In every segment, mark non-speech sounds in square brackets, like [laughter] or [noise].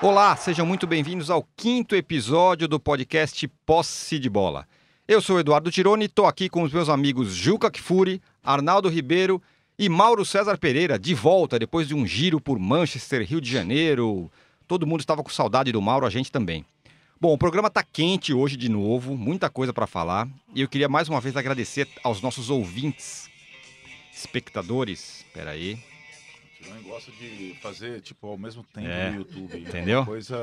Olá, sejam muito bem-vindos ao quinto episódio do podcast Posse de Bola. Eu sou Eduardo Tironi e estou aqui com os meus amigos Juca Kfouri, Arnaldo Ribeiro e Mauro César Pereira, de volta depois de um giro por Manchester, Rio de Janeiro. Todo mundo estava com saudade do Mauro, a gente também. Bom, o programa está quente hoje de novo, muita coisa para falar, e eu queria mais uma vez agradecer aos nossos ouvintes, espectadores. Peraí. Tironi gosta de fazer, tipo, ao mesmo tempo É, no YouTube. entendeu? Uma coisa...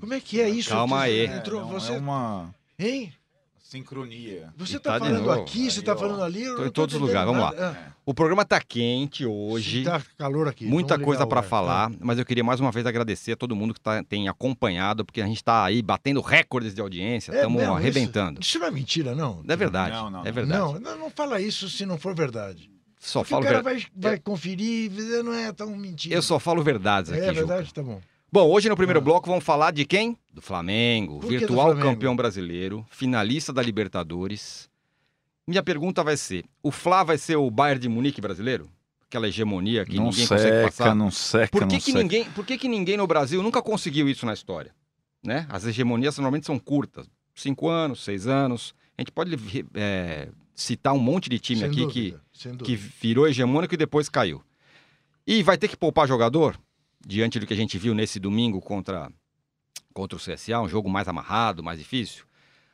Como é que é isso? Calma aí. É, Entrou, não, você, é uma hein? sincronia. Você E tá, tá falando aqui, você tá ó. falando ali. não em todos os lugares, vamos nada. O programa está quente hoje. Ah, tá calor aqui. Muita vamos coisa para falar, mas eu queria mais uma vez agradecer a todo mundo que tá- tem acompanhado, porque a gente está aí batendo recordes de audiência, É estamos mesmo, arrebentando. Isso, isso não é mentira, não? É verdade, Não, não, é verdade. Não, não, não fala isso se não for verdade. Só Porque falo o cara ver- vai, vai conferir e dizer, não é tão mentira. Eu só falo verdades aqui, É Juca. verdade, tá bom. Bom, hoje no primeiro Ah. bloco vamos falar de quem? Do Flamengo, Por que do virtual Flamengo? campeão brasileiro, finalista da Libertadores. Minha pergunta vai ser: o Fla vai ser o Bayern de Munique brasileiro? Aquela hegemonia que não ninguém consegue seca, passar? não seca, Por que, não que, seca. ninguém, por que, que ninguém no Brasil nunca conseguiu isso na história? Né? As hegemonias normalmente são curtas, cinco anos, seis anos. A gente pode é, citar um monte de time Sem aqui que, dúvida, sem que virou hegemônico e depois caiu. E vai ter que poupar jogador, diante do que a gente viu nesse domingo contra, contra o CSA, um jogo mais amarrado, mais difícil.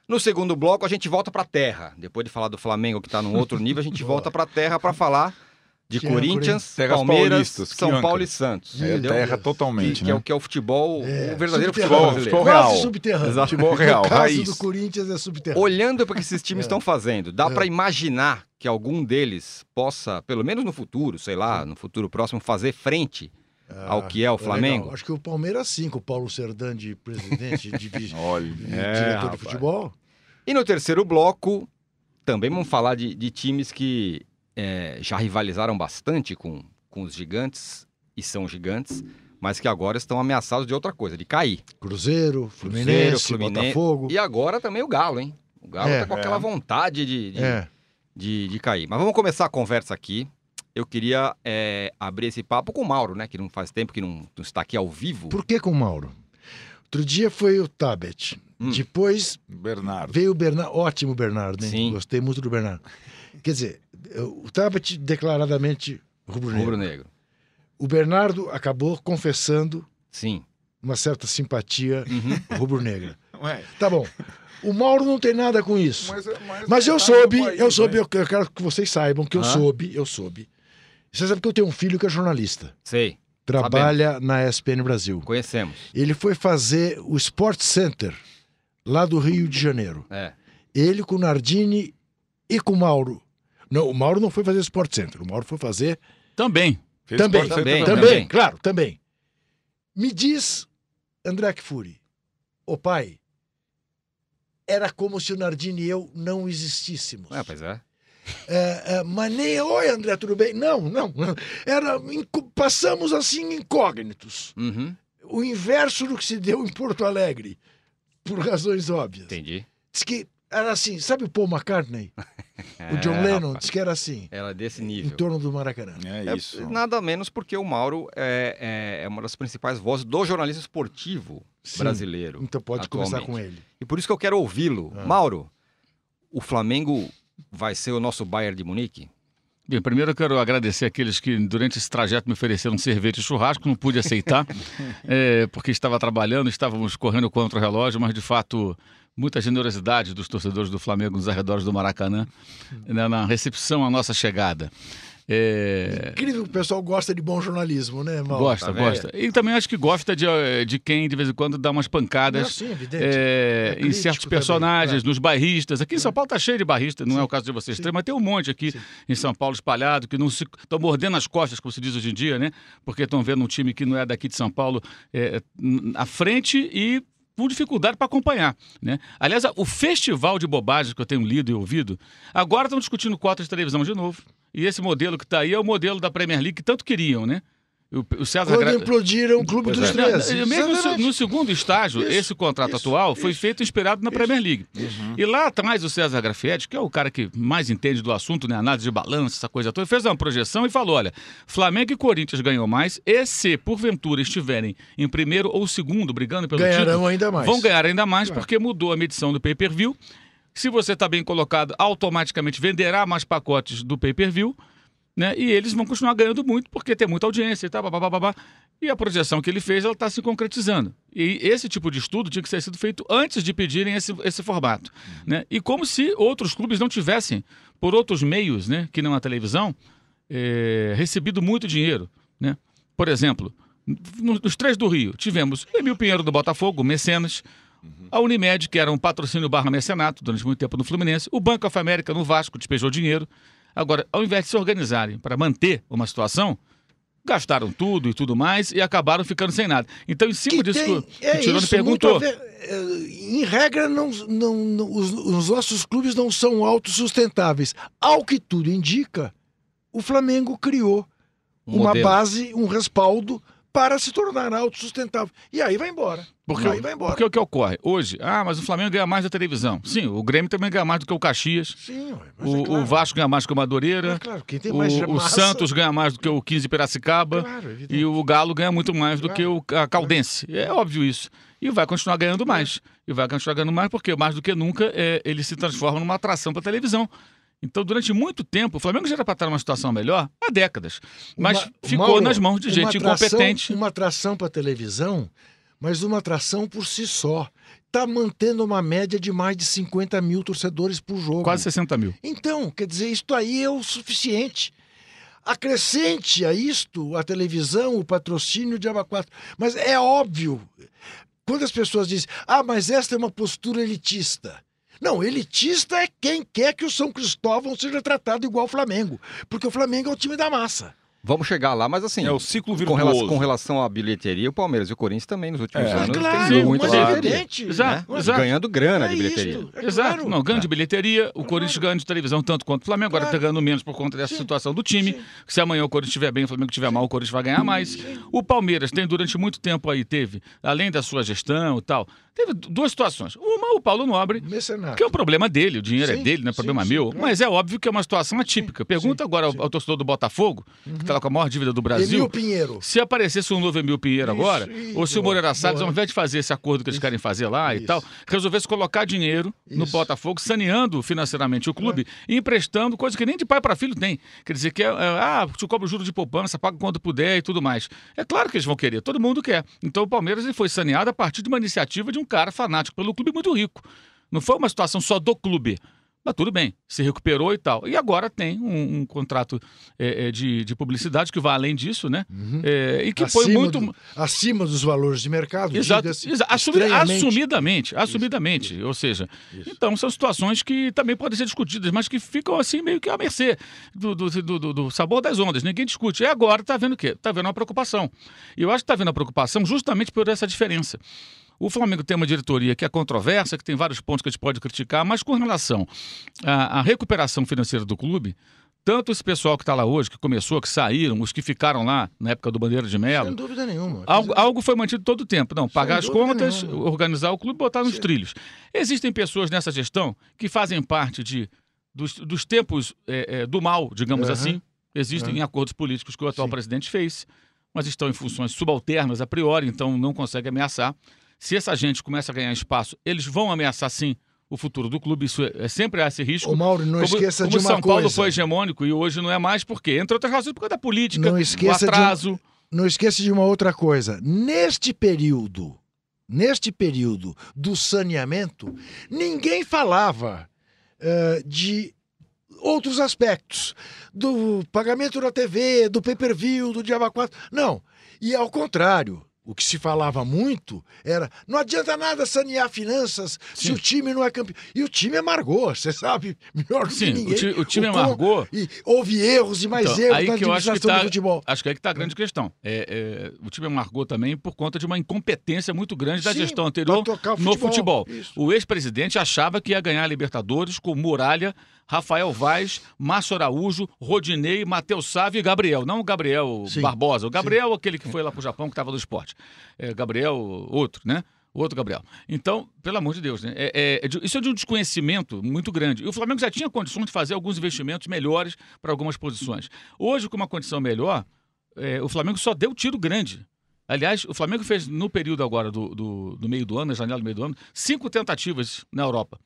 No segundo bloco, a gente volta para a terra. Depois de falar do Flamengo, que está num outro nível, a gente [laughs] volta para a terra para falar de Que é Corinthians, Terras Palmeiras, São. Paulo e Santos. É terra Que, totalmente, que é né? o, que é o futebol, É, o verdadeiro futebol brasileiro. Futebol real. subterrâneo. Exato. Futebol real, O caso raiz. do Corinthians é subterrâneo. Olhando para o que esses times É. estão fazendo, dá É. para imaginar que algum deles possa, pelo menos no futuro, sei lá, no futuro próximo, fazer frente ao que é o legal. Flamengo? Acho que o Palmeiras sim, com o Paulo Serdã de presidente, de, [laughs] Olha, de É, diretor rapaz. de futebol. E no terceiro bloco, também vamos falar de, de times que é, já rivalizaram bastante com, com os gigantes, e são gigantes, mas que agora estão ameaçados de outra coisa, de cair. Cruzeiro, Fluminense, Cruzeiro, Fluminense. Botafogo. E agora também o Galo, hein? O Galo É. tá com aquela É. vontade de, de, É. de, de cair. Mas vamos começar a conversa aqui. Eu queria é, abrir esse papo com o Mauro, né? Que não faz tempo que não, não está aqui ao vivo. Por que com o Mauro? Outro dia foi o Tabet. Hum. Depois Bernardo. veio o Bernardo. Ótimo, Bernardo, hein? Sim. Gostei muito do Bernardo. Quer dizer, o Tabet declaradamente rubro-negro. Rubro-negro. O Bernardo acabou confessando Sim. uma certa simpatia Uhum. rubro-negra. [laughs] Ué, Tá bom. O Mauro não tem nada com isso. mas, mas, Mas eu tá soube, país, eu soube, né? eu eu quero que vocês saibam que eu soube, eu soube. Você sabe que eu tenho um filho que é jornalista. Sei. Trabalha na ESPN Brasil. Conhecemos. Ele foi fazer o Sport Center, lá do Rio de Janeiro. É. Ele com o Nardini e com o Mauro. Não, o Mauro não foi fazer o Sport Center, o Mauro foi fazer. Também. Fez Também, também, Também, também. claro, também. Me diz, André Kfouri, ô pai, era como se o Nardini e eu não existíssemos. É, pois é. É, é, mas nem, oi André, tudo bem? Não, não. Era, passamos assim incógnitos. Uhum. O inverso do que se deu em Porto Alegre, por razões óbvias. Entendi. Diz que era assim, sabe o Paul McCartney? [laughs] o John É, Lennon rapaz. diz que era assim, Era desse em nível. torno do Maracanã. É É, isso. nada menos porque o Mauro é, é, é uma das principais vozes do jornalismo esportivo Sim. brasileiro. Então pode começar atualmente. com ele. E por isso que eu quero ouvi-lo. Ah. Mauro, o Flamengo vai ser o nosso Bayern de Munique? Bem, primeiro eu quero agradecer aqueles que durante esse trajeto me ofereceram cerveja e churrasco, não pude aceitar, é, [laughs] porque estava trabalhando, estávamos correndo contra o relógio, mas de fato muita generosidade dos torcedores do Flamengo nos arredores do Maracanã né, na recepção à nossa chegada. É, Incrível que o pessoal gosta de bom jornalismo, né, Mauro? gosta, tá gosta. E também acho que gosta de, eh, de quem de vez em quando dá umas Não, pancadas evidente. é, É em certos também, personagens, claro. nos bairristas. Aqui em São Paulo tá cheio de bairristas, não é Sim, o caso de vocês sim. três, mas tem um monte aqui Sim. em São Paulo espalhado que não se estão mordendo as costas, como se diz hoje em dia, né? Porque estão vendo um time que não é daqui de São Paulo é, n- à frente e com dificuldade para acompanhar, né? Aliás, o festival de bobagens que eu tenho lido e ouvido, agora estão discutindo cotas de televisão de novo. E esse modelo que está aí é o modelo da Premier League que tanto queriam, né? O, César Quando implodiram o Clube Pois dos é. Não, 13. não, mesmo no, segundo estágio, Isso, esse contrato isso, atual foi isso, feito inspirado na Premier League. E lá atrás o César Grafietti, que é o cara que mais entende do assunto, né, análise de balanço, essa coisa toda, fez uma projeção e falou, olha, Flamengo e Corinthians ganham mais, e se porventura estiverem em primeiro ou segundo brigando pelo Ganharão título, ainda mais. vão ganhar ainda mais Claro. porque mudou a medição do pay-per-view. Se você está bem colocado, automaticamente venderá mais pacotes do pay-per-view né? E eles vão continuar ganhando muito porque tem muita audiência e tal, babá. E a projeção que ele fez, ela está se concretizando. E esse tipo de estudo tinha que ser sido feito antes de pedirem esse, esse formato, né? E como se outros clubes não tivessem, por outros meios, né, que não a televisão, eh, recebido muito dinheiro, né? Por exemplo, no- nos três do Rio, tivemos Emil Pinheiro do Botafogo, Mecenas, a Unimed, que era um patrocínio barra mecenato durante muito tempo no Fluminense, o Banco of America no Vasco despejou dinheiro. Agora, ao invés de se organizarem para manter uma situação, gastaram tudo e tudo mais e acabaram ficando sem nada. Então, em cima disso tem- que, o- que é o Tirone perguntou. ver- é, em regra, não, não, não- os, os nossos clubes não são autossustentáveis. Ao que tudo indica, o Flamengo criou Um uma modelo. base, um respaldo para se tornar autossustentável. E aí vai embora. Porque, aí vai embora. porque o que ocorre? Hoje, ah, mas o Flamengo ganha mais da televisão. Sim, o Grêmio também ganha mais do que o Caxias. Sim, O, é claro. o Vasco ganha mais do que o Madureira. É claro, quem tem O, mais o massa- Santos ganha mais do que o 15 Piracicaba. Claro, evidente. E o Galo ganha muito mais do que o a Caldense. É óbvio isso. E vai continuar ganhando mais. E vai continuar ganhando mais porque, mais do que nunca, é, ele se transforma numa atração para televisão. Então, durante muito tempo, o Flamengo já era para estar numa situação melhor há décadas. Mas Uma- ficou Mauro, nas mãos de uma gente atração- incompetente. Uma atração para televisão, mas uma atração por si só. Está mantendo uma média de mais de 50 mil torcedores por jogo. Quase 60 mil. Então, quer dizer, isto aí é o suficiente. Acrescente a isto a televisão, o patrocínio de Aba 4. Mas é óbvio, quando as pessoas dizem, ah, mas esta é uma postura elitista. Não, elitista é quem quer que o São Cristóvão seja tratado igual o Flamengo. Porque o Flamengo é o time da massa. Vamos chegar lá, mas assim, É o ciclo com virtuoso. relação, com relação à bilheteria, o Palmeiras e o Corinthians também nos últimos É. anos claro, têm sim, muita mas claro. é bilheteria. evidente. Exato, né? exato. Ganhando grana de É bilheteria. isto, é Exato. claro. Não, ganho de bilheteria, o Corinthians ganha de televisão tanto quanto o Flamengo, agora está Claro. ganhando menos por conta dessa Sim. situação do time. Sim. Se amanhã o Corinthians estiver bem, o Flamengo estiver mal, o Corinthians vai ganhar mais. O Palmeiras tem durante muito tempo aí, teve, além da sua gestão e tal, teve duas situações. Uma, o Paulo Nobre, Mercenário. que é o problema dele, o dinheiro é Sim, dele, não é sim, problema sim, meu. claro. Mas é óbvio que é uma situação atípica. Pergunta sim, agora ao, sim. ao torcedor do Botafogo, que está lá com a maior dívida do Brasil. Emil Pinheiro. Se aparecesse um novo Emil Pinheiro Isso, agora, isso, ou se o Moreira Salles, ao invés de fazer esse acordo que eles querem fazer lá e Isso. tal, resolvesse colocar dinheiro no Isso. Botafogo, saneando financeiramente o clube e emprestando coisa que nem de pai para filho tem. Quer dizer, que é, é, ah, te cobra o juro de poupança, paga quando puder e tudo mais. É claro que eles vão querer, todo mundo quer. Então o Palmeiras ele foi saneado a partir de uma iniciativa de um cara fanático pelo clube muito rico. Não foi uma situação só do clube. Mas tudo bem, se recuperou e tal. E agora tem um, um contrato é, é, de, de publicidade que vai além disso, né? É, e que foi Acima muito. do- acima dos valores de mercado. Exato, exa- assumi- assumidamente, assumidamente. Ou seja, então são situações que também podem ser discutidas, mas que ficam assim meio que à mercê do, do, do- do- do sabor das ondas. Ninguém discute. E agora está vendo o quê? Está vendo uma preocupação. E eu acho que está vendo a preocupação justamente por essa diferença. O Flamengo tem uma diretoria que é controversa, que tem vários pontos que a gente pode criticar, mas com relação à, à recuperação financeira do clube, tanto esse pessoal que está lá hoje, que começou, que saíram, os que ficaram lá na época do Bandeira de Melo, Sem dúvida nenhuma. Algo, algo foi mantido todo o tempo. Não, pagar as contas, nenhuma. organizar o clube e botar nos Sim. trilhos. Existem pessoas nessa gestão que fazem parte de, dos, dos tempos é, é, do mal, digamos Aham. assim. Existem acordos políticos que o atual Sim. presidente fez, mas estão em funções subalternas a priori, então não consegue ameaçar. Se essa gente começa a ganhar espaço, eles vão ameaçar sim o futuro do clube. Isso é, é sempre há esse risco. Ô, Mauro, não como esqueça como de uma São Paulo coisa. foi hegemônico e hoje não é mais, por quê? Entre outras razões, por causa da política, Não o esqueça de um- atraso. Não esqueça de uma outra coisa. Neste período, neste período do saneamento, ninguém falava eh, de outros aspectos. Do pagamento da TV, do pay-per-view, do Diaba 4. Não. E ao contrário, o que se falava muito era não adianta nada sanear finanças se Sim. o time não é campeão. E o time amargou, você sabe melhor Sim, que o ninguém. ti- o time como- amargou. E houve erros e mais Então, erros aí na que eu acho que administração tá, do futebol. Acho que aí que está a grande questão. É, é, o time amargou também por conta de uma incompetência muito grande da Sim, gestão anterior o no futebol. futebol. Isso. O ex-presidente achava que ia ganhar a Libertadores com Muralha, Rafael Vaz, Márcio Araújo, Rodinei, Matheus Sávio e Gabriel. Não o Gabriel Sim. Barbosa. O Gabriel, aquele que foi lá pro Japão, que estava no esporte. É, Gabriel, outro, né? O outro Gabriel. Então, pelo amor de Deus, né? É- é- é de- isso é de um desconhecimento muito grande. E o Flamengo já tinha condições de fazer alguns investimentos melhores para algumas posições. Hoje, com uma condição melhor, é, o Flamengo só deu tiro grande. Aliás, o Flamengo fez no período agora do, do, do meio do ano, na janela do meio do ano, cinco tentativas na Europa.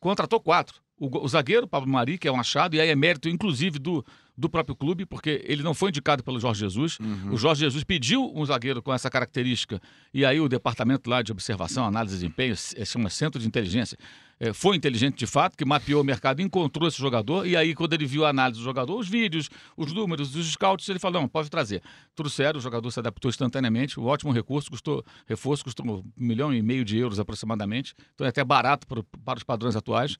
Contratou quatro. O, o zagueiro, Pablo Mari, que é um achado, e aí é mérito, inclusive, do, do próprio clube, porque ele não foi indicado pelo Jorge Jesus. O Jorge Jesus pediu um zagueiro com essa característica, e aí o departamento lá de observação, análise de desempenho, se chama Centro de Inteligência, eh, foi inteligente de fato, que mapeou o mercado, encontrou esse jogador, e aí quando ele viu a análise do jogador, os vídeos, os números, os scouts, ele falou, não, pode trazer. Trouxeram, o jogador se adaptou instantaneamente, um ótimo recurso, custou, reforço custou um milhão e meio de euros aproximadamente, então é até barato pro- para os padrões atuais.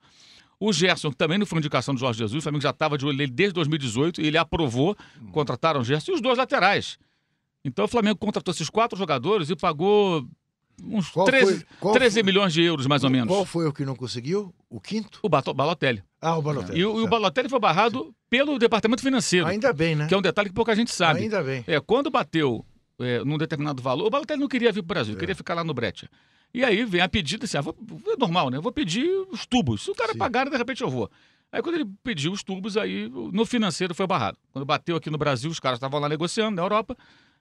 O Gerson, também não foi indicação do Jorge Jesus, o Flamengo já estava de olho nele desde 2018 e ele aprovou, contrataram o Gerson e os dois laterais. Então o Flamengo contratou esses quatro jogadores e pagou uns Qual 13, foi- qual 13 foi- milhões de euros, mais ou menos. Qual foi o que não conseguiu? O quinto? O Bato- Balotelli. Ah, o Balotelli. E, o, o certo. Balotelli foi barrado pelo departamento financeiro, Ainda bem, né? que é um detalhe que pouca gente sabe. Ainda bem. É, quando bateu é, num determinado valor, o Balotelli não queria vir para o Brasil, queria ficar lá no Brecha. E aí vem a pedida assim, ah, vou, é normal, né? Eu vou pedir os tubos. Se o cara Sim. pagar, de repente eu vou. Aí quando ele pediu os tubos, aí no financeiro foi barrado. Quando bateu aqui no Brasil, os caras estavam lá negociando, na Europa.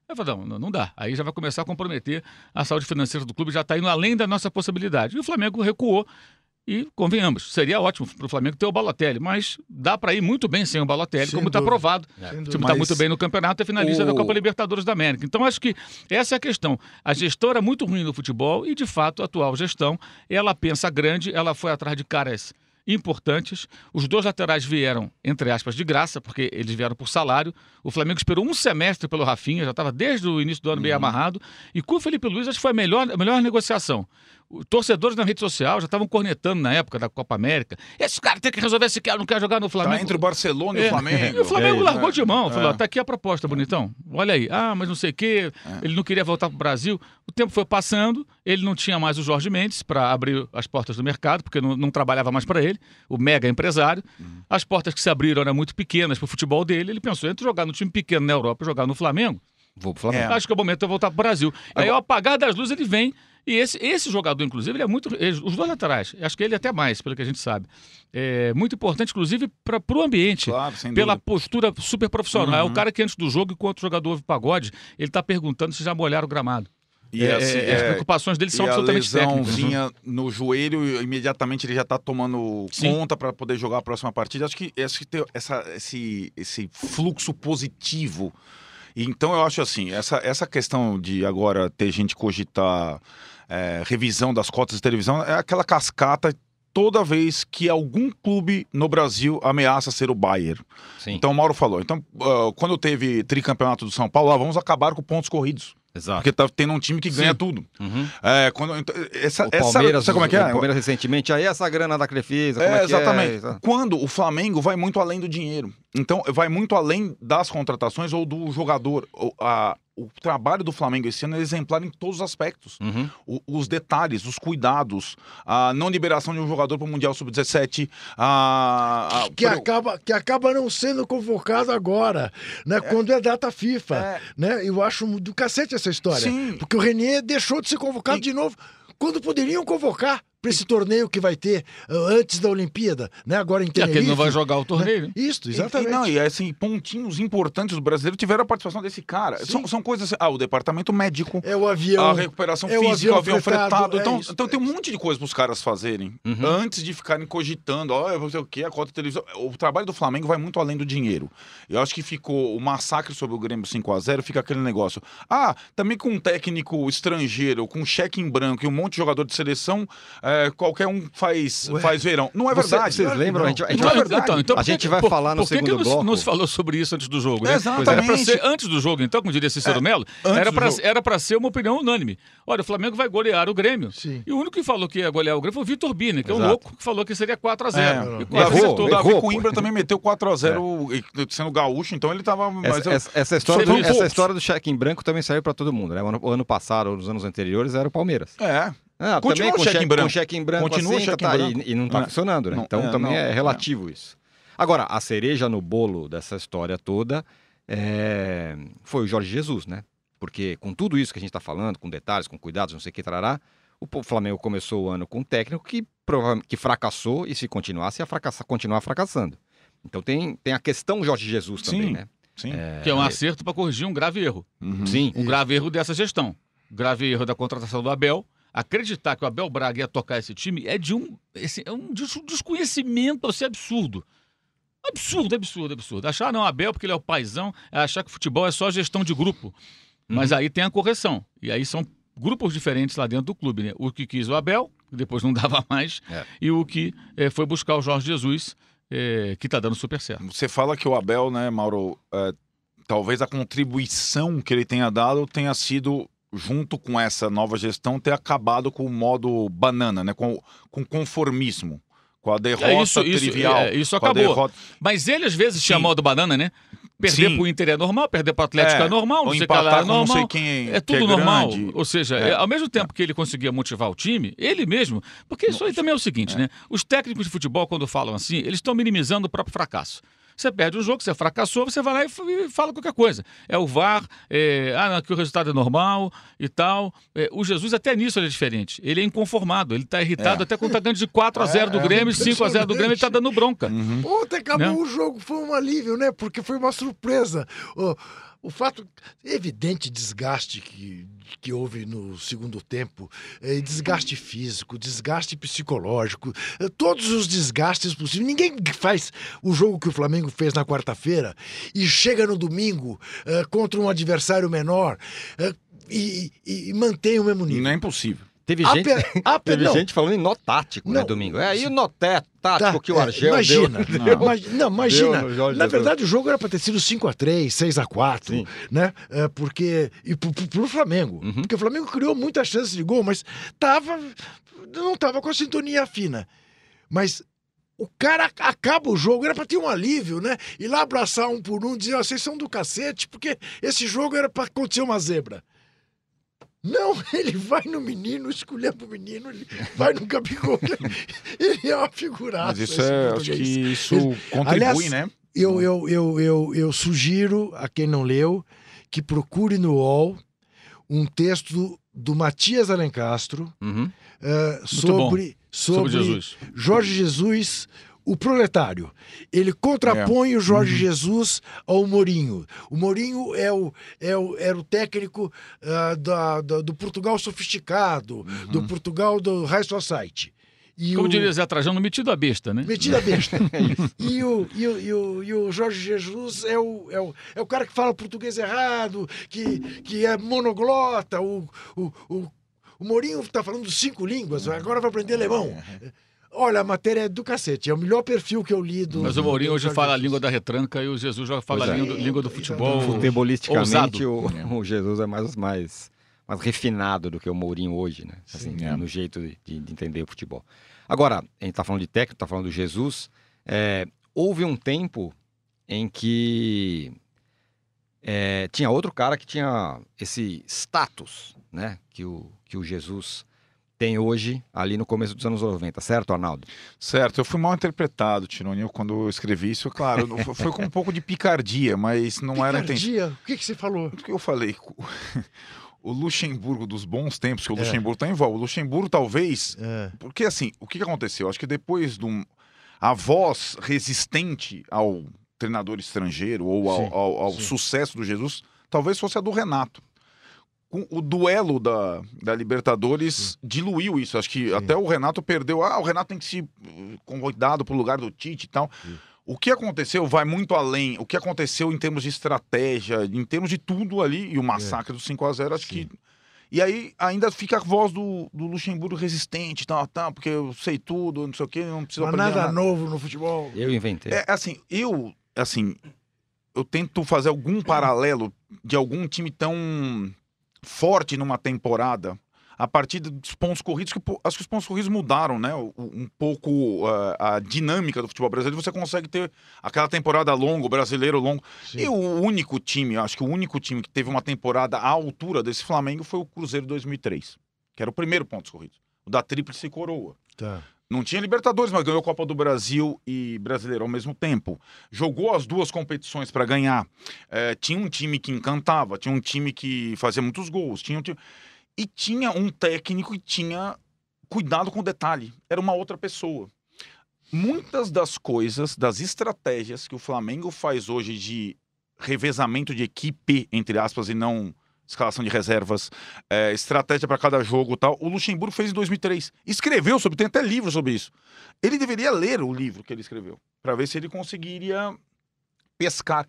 Eu falei, não, não, não dá. Aí já vai começar a comprometer a saúde financeira do clube, já está indo além da nossa possibilidade. E o Flamengo recuou. E, convenhamos, seria ótimo para o Flamengo ter o Balotelli, mas dá para ir muito bem sem o Balotelli, Sem como está provado. Sem O time está muito bem no campeonato, é finalista da o- Copa Libertadores da América. Então, acho que essa é a questão. A gestão era muito ruim no futebol e, de fato, a atual gestão, ela pensa grande, ela foi atrás de caras importantes. Os dois laterais vieram, entre aspas, de graça, porque eles vieram por salário. O Flamengo esperou um semestre pelo Rafinha, já estava desde o início do ano meio amarrado. E com o Felipe Luiz, acho que foi a melhor, a melhor negociação. Torcedores na rede social já estavam cornetando na época da Copa América. Esse cara tem que resolver se quer não quer jogar no Flamengo. Tá entre o Barcelona e É. o Flamengo. E o Flamengo É largou de mão, falou: É. ó, tá aqui a proposta, bonitão. Olha aí. Ah, mas não sei o quê. Ele não queria voltar pro Brasil. O tempo foi passando, ele não tinha mais o Jorge Mendes para abrir as portas do mercado, porque não, não trabalhava mais para ele, o mega empresário. As portas que se abriram eram muito pequenas pro futebol dele. Ele pensou: entre jogar no time pequeno na Europa e jogar no Flamengo, Vou pro Flamengo. É. acho que é o momento de eu voltar pro Brasil. Aí, ao apagar das luzes, ele vem. E esse, esse jogador, inclusive, ele é muito. ele- os dois laterais, acho que ele até mais, pelo que a gente sabe. É muito importante, inclusive, para o ambiente Claro, sem pela postura super profissional. É o Uhum. cara que antes do jogo, enquanto o jogador ouve pagode, ele tá perguntando se já molharam o gramado. E É, assim, é, as é, preocupações dele são a absolutamente técnicas. lesãozinha no joelho, e imediatamente ele já tá tomando Sim. conta para poder jogar a próxima partida. Acho que, acho que ter essa, esse, esse fluxo positivo. Então eu acho assim, essa, essa questão de agora ter gente cogitar é, revisão das cotas de televisão é aquela cascata toda vez que algum clube no Brasil ameaça ser o Bayern. Sim, Então o Mauro falou. Então, ah, quando teve tricampeonato do São Paulo, ah, vamos acabar com pontos corridos. exato. Porque tá tendo um time que ganha Sim. tudo. Uhum. É, quando, então, essa, O essa- Palmeiras, sabe como é que é? o Palmeiras recentemente, aí essa grana da Crefisa, É, é, que exatamente. é? Quando o Flamengo vai muito além do dinheiro. Então, vai muito além das contratações ou do jogador. O, a- o trabalho do Flamengo esse ano é exemplar em todos os aspectos. Uhum. O- os detalhes, os cuidados, a não liberação de um jogador para o Mundial Sub-17, a, a- que por- acaba, que acaba não sendo convocado agora, né? Quando é data FIFA, É. né? Eu acho do cacete essa história. Sim. Porque o Renier deixou de ser convocado E- de novo, quando poderiam convocar para esse torneio que vai ter ah, antes da Olimpíada, né? Agora em Que é que Tenerife. ele não vai jogar o torneio, né? Isso, exatamente. E, não, e assim, pontinhos importantes do brasileiro tiveram a participação desse cara. São, são coisas assim, ah, o departamento médico, É o avião. a recuperação é física, o avião avião fretado. fretado, é então, isso, então é tem um isso. monte de coisa para os caras fazerem Uhum. antes de ficarem cogitando, ó, eu vou sei o quê, a cota de televisão. O trabalho do Flamengo vai muito além do dinheiro. Eu acho que ficou o massacre sobre o Grêmio 5 a 0 fica aquele negócio. Ah, também com um técnico estrangeiro, com cheque em branco e um monte de jogador de seleção, é, qualquer um faz, Ué. faz verão. Não é Você- verdade. Vocês que lembram? A não. gente, a gente Não é vai- verdade. Então, então, A que gente que- vai por- falar no por que que segundo bloco. não se falou sobre isso antes do jogo, né? Exatamente. Era pra ser antes do jogo, então, como diria Cícero Melo, antes era pra ser uma opinião unânime. Olha, o Flamengo vai golear o Grêmio. Sim. E o único que falou que ia golear o Grêmio foi o Vitor Bini, que é um louco que falou que seria 4x0. É, E quase errou, acertou. O errou, Coimbra também meteu 4x0 e- sendo gaúcho, então ele tava. mas Essa, eu- essa- história, do, essa história do cheque em branco também serve para todo mundo. Né? O, ano, o ano passado, ou nos anos anteriores, era o Palmeiras. É. Ah, Continua também o com cheque cheque, em branco. com cheque em branco Continua o assim, cheque em tá, branco. E, e não está É. funcionando, né? Não, então é, também não, é é. relativo isso. Agora, a cereja no bolo dessa história toda é, foi o Jorge Jesus, né? Porque com tudo isso que a gente está falando, com detalhes, com cuidados, não sei o que, trará, o Flamengo começou o ano com um técnico que, provavelmente, que fracassou e se continuasse, ia fracassar, continuar fracassando. Então tem, tem a questão Jorge Jesus também, Sim. né? Sim. Que é um acerto para corrigir um grave erro. Uhum. Sim. Um grave erro dessa gestão. Grave erro da contratação do Abel. Acreditar que o Abel Braga ia tocar esse time é de um, é um des- desconhecimento assim, absurdo. Absurdo, absurdo, absurdo. Achar não, Abel, porque ele é o paizão, é achar que futebol é só gestão de grupo. Mas aí tem a correção. E aí são grupos diferentes lá dentro do clube, né? O que quis o Abel, que depois não [laughs] dava mais, É. e o que eh, foi buscar o Jorge Jesus, eh, que tá dando super certo. Você fala que o Abel, né, Mauro, é, talvez a contribuição que ele tenha dado tenha sido, junto com essa nova gestão, ter acabado com o modo banana, né, com, com conformismo. Com a derrota É, isso, isso, trivial. é, isso com a acabou. derrota- Mas ele às vezes tinha modo banana, né? Perder Sim. pro Inter é normal, perder pro Atlético é, É, normal, não sei o que lá empatar é com não normal. sei quem É que tudo normal. grande. Ou seja, É. é, ao mesmo tempo que ele conseguia motivar o time, ele mesmo. Porque isso aí também é o seguinte, né? Os técnicos de futebol, quando falam assim, eles estão minimizando o próprio fracasso. Você perde o jogo, você fracassou, você vai lá e fala qualquer coisa. É o VAR, é, ah, não, que o resultado é normal e tal. É, o Jesus, até nisso, ele é diferente. Ele é inconformado, ele está irritado É. até quando está ganhando de 4 a 0 do É, é Grêmio, 5 a 0 do Grêmio, ele está dando bronca. Uhum. Ontem acabou Né? o jogo, foi um alívio, né? Porque foi uma surpresa. O, o fato, evidente desgaste que, que houve no segundo tempo, eh, desgaste físico, desgaste psicológico, eh, todos os desgastes possíveis. Ninguém faz o jogo que o Flamengo fez na quarta-feira e chega no domingo eh, contra um adversário menor eh, e, e- e mantém o mesmo nível. Não é impossível. Teve gente, [laughs] a teve não. gente falando em nó tático, né, Não. domingo. É, e o nó tático Tá, que o é, Argel imagina, deu. Não, imagina. Deu no Jorge Na verdade, o jogo era para ter sido 5x3, 6x4, Sim. né? É, porque. E pro, pro- pro Flamengo. Uhum. Porque o Flamengo criou muitas chances de gol, mas tava. Não tava com a sintonia fina. Mas. O cara acaba o jogo, era pra ter um alívio, né? Ir lá abraçar um por um, dizer, ó, vocês são do cacete, porque esse jogo era pra acontecer uma zebra. Não, [laughs] ele vai no menino, escolher o menino, ele vai no Gabigol. [laughs] Ele é uma figuraça. Mas isso é, acho que isso Ele- contribui, Aliás, né? Eu, eu, eu, eu, eu sugiro a quem não leu que procure no UOL um texto do Matias Alencastro Uhum. bom. sobre, Sobre sobre, Jesus. Jorge Jesus, o proletário. Ele contrapõe o Jorge Jesus ao Mourinho. O Mourinho é o, é o, era o técnico ah, da, da- do Portugal sofisticado, do Portugal do High Society. E Como o- diria Zé Trajano, metido a besta, né? Metida besta. [laughs] e, o, e, o, e, o, e o Jorge Jesus é o, é, o, é o cara que fala português errado, que, que é monoglota. O, o, o, o Mourinho está falando cinco línguas, agora vai aprender alemão. Olha, a matéria é do cacete. É o melhor perfil que eu li do. Mas o Mourinho do hoje fala a língua da retranca e o Jesus já fala Pois a é. língua, do- língua do futebol. Futebolisticamente, ousado. o, [laughs] o Jesus é mais, mais, mais refinado do que o Mourinho hoje, né? Assim, Sim, é. no jeito de, de entender o futebol. Agora, a gente tá falando de técnico, tá falando do Jesus. é, houve um tempo em que é, tinha outro cara que tinha esse status, né? Que o, que o Jesus tem hoje, ali no começo dos anos 90, certo, Arnaldo? Certo, eu fui mal interpretado, Tironi, eu, quando eu escrevi isso, claro, foi com um pouco de picardia, mas não era intenção. Picardia. O que, que você falou? O que eu falei? [laughs] O Luxemburgo dos bons tempos, que o É. Luxemburgo tá em volta. O Luxemburgo talvez. É. Porque assim, o que, que aconteceu? Acho que depois de um. A voz resistente ao treinador estrangeiro ou ao, Sim, ao- ao sim. sucesso do Jesus, talvez fosse a do Renato. Com o duelo da, da Libertadores diluiu isso. Acho que até o Renato perdeu. Ah, o Renato tem que se convidado para o lugar do Tite e tal. Sim. O que aconteceu vai muito além. O que aconteceu em termos de estratégia, em termos de tudo ali, e o massacre do 5 a 0 acho É. Sim. que E aí ainda fica a voz do, do Luxemburgo resistente, tal, tal, porque eu sei tudo, não sei o quê, não preciso Mas aprender nada novo no futebol. Eu inventei. É assim, eu, assim, eu tento fazer algum paralelo de algum time tão forte numa temporada a partir dos pontos corridos, que acho que os pontos corridos mudaram, né? Um pouco uh, a dinâmica do futebol brasileiro. Você consegue ter aquela temporada longa, o brasileiro longo. E o único time, acho que o único time que teve uma temporada à altura desse Flamengo foi o Cruzeiro 2003, que era o primeiro pontos corridos. O da Tríplice Coroa. Tá. Não tinha Libertadores, mas ganhou Copa do Brasil e Brasileiro ao mesmo tempo. Jogou as duas competições para ganhar. É, tinha um time que encantava, tinha um time que fazia muitos gols, tinha um time... e tinha um técnico que tinha cuidado com o detalhe. Era uma outra pessoa. Muitas das coisas, das estratégias que o Flamengo faz hoje de revezamento de equipe, entre aspas, e não escalação de reservas, é, estratégia para cada jogo tal. O Luxemburgo fez em 2003. Escreveu sobre, tem até livro sobre isso. Ele deveria ler o livro que ele escreveu, para ver se ele conseguiria pescar.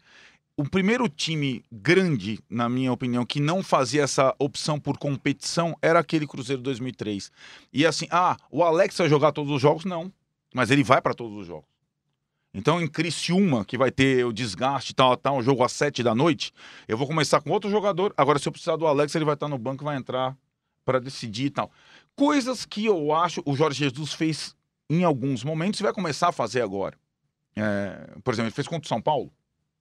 O primeiro time grande, na minha opinião, que não fazia essa opção por competição era aquele Cruzeiro 2003. E assim, ah, o Alex vai jogar todos os jogos? Não. Mas ele vai para todos os jogos. Então, em Criciúma, que vai ter o desgaste tal, tal, um jogo às sete da noite, eu vou começar com outro jogador. Agora, se eu precisar do Alex, ele vai estar no banco vai entrar para decidir e tal. Coisas que eu acho o Jorge Jesus fez em alguns momentos e vai começar a fazer agora. É, por exemplo, ele fez contra o São Paulo.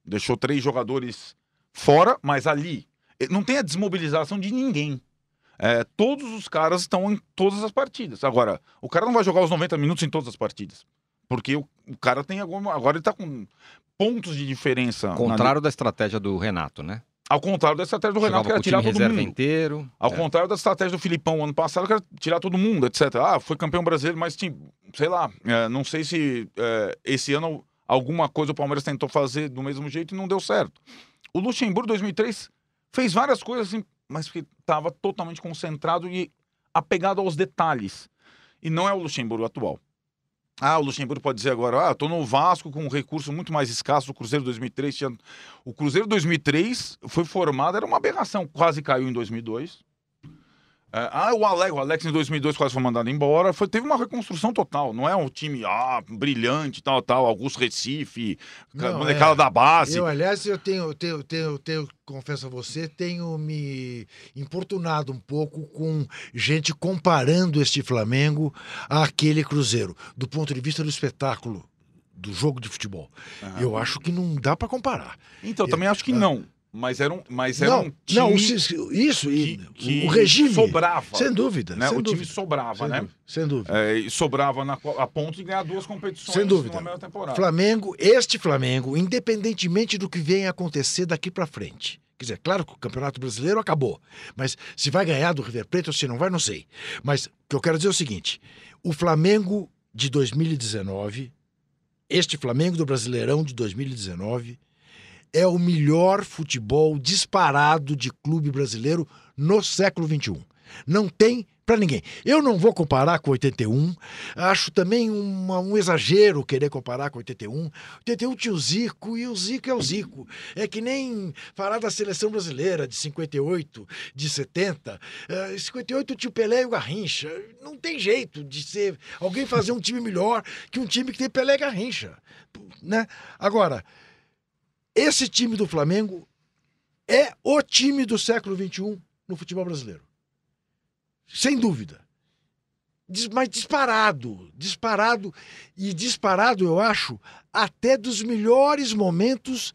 Deixou três jogadores fora, mas ali eh, não tem a desmobilização de ninguém. É, todos os caras estão em todas as partidas. Agora, o cara não vai jogar os 90 minutos em todas as partidas. Porque o, o cara tem alguma. Agora ele tá com pontos de diferença. na- Contrário da estratégia do Renato, né? ao contrário da estratégia do Renato, que era tirar todo mundo. inteiro. Ao É. contrário da estratégia do Filipão ano passado, que era tirar todo mundo, etc. Ah, foi campeão brasileiro, mas tinha, sei lá, é, não sei se é, esse ano alguma coisa o Palmeiras tentou fazer do mesmo jeito e não deu certo. O Luxemburgo 2003 fez várias coisas, assim, mas que estava totalmente concentrado e apegado aos detalhes. E não é o Luxemburgo atual. Ah, o Luxemburgo pode dizer agora, ah, tô no Vasco com um recurso muito mais escasso do Cruzeiro 2003. Tinha... O Cruzeiro 2003 foi formado, era uma aberração, quase caiu em 2002. É, ah, o Alex, o Alex em 2002 quase foi mandado embora. Foi, teve uma reconstrução total. Não é um time ah, brilhante, tal, tal. Augusto Recife, Não, molecada é. da base. Eu, aliás, eu tenho, tenho, tenho, tenho, confesso a você, tenho me importunado um pouco com gente comparando este Flamengo àquele Cruzeiro, do ponto de vista do espetáculo do jogo de futebol. Eu acho que não dá para comparar. Então, também acho que Ah. não. Mas era um, mas era Não, um time não, isso, que, que o regime sobrava. sem dúvida, né? sem O time dúvida, sobrava, sem né? dúvida, sem dúvida. É, e sobrava na, a ponto de ganhar duas competições Sem dúvida. numa mesma temporada. Flamengo, este Flamengo, independentemente do que venha a acontecer daqui para frente. Quer dizer, claro que o Campeonato Brasileiro acabou, mas se vai ganhar do River Plate ou se não vai, não sei. Mas o que eu quero dizer é o seguinte: o Flamengo de 2019, este Flamengo do Brasileirão de 2019, é o melhor futebol disparado de clube brasileiro no século XXI. Não tem para ninguém. Eu não vou comparar com 81. Acho também uma- um exagero querer comparar com 81. 81 tinha o Zico e o Zico é o Zico. É que nem falar da seleção brasileira de 58, de 70. Eh, Em 58 tinha o Pelé e o Garrincha. Não tem jeito de ser alguém fazer um time melhor que um time que tem Pelé e Garrincha. Né? Agora, esse time do Flamengo é o time do século XXI no futebol brasileiro. Sem dúvida. Mas disparado, disparado. E disparado, eu acho, até dos melhores momentos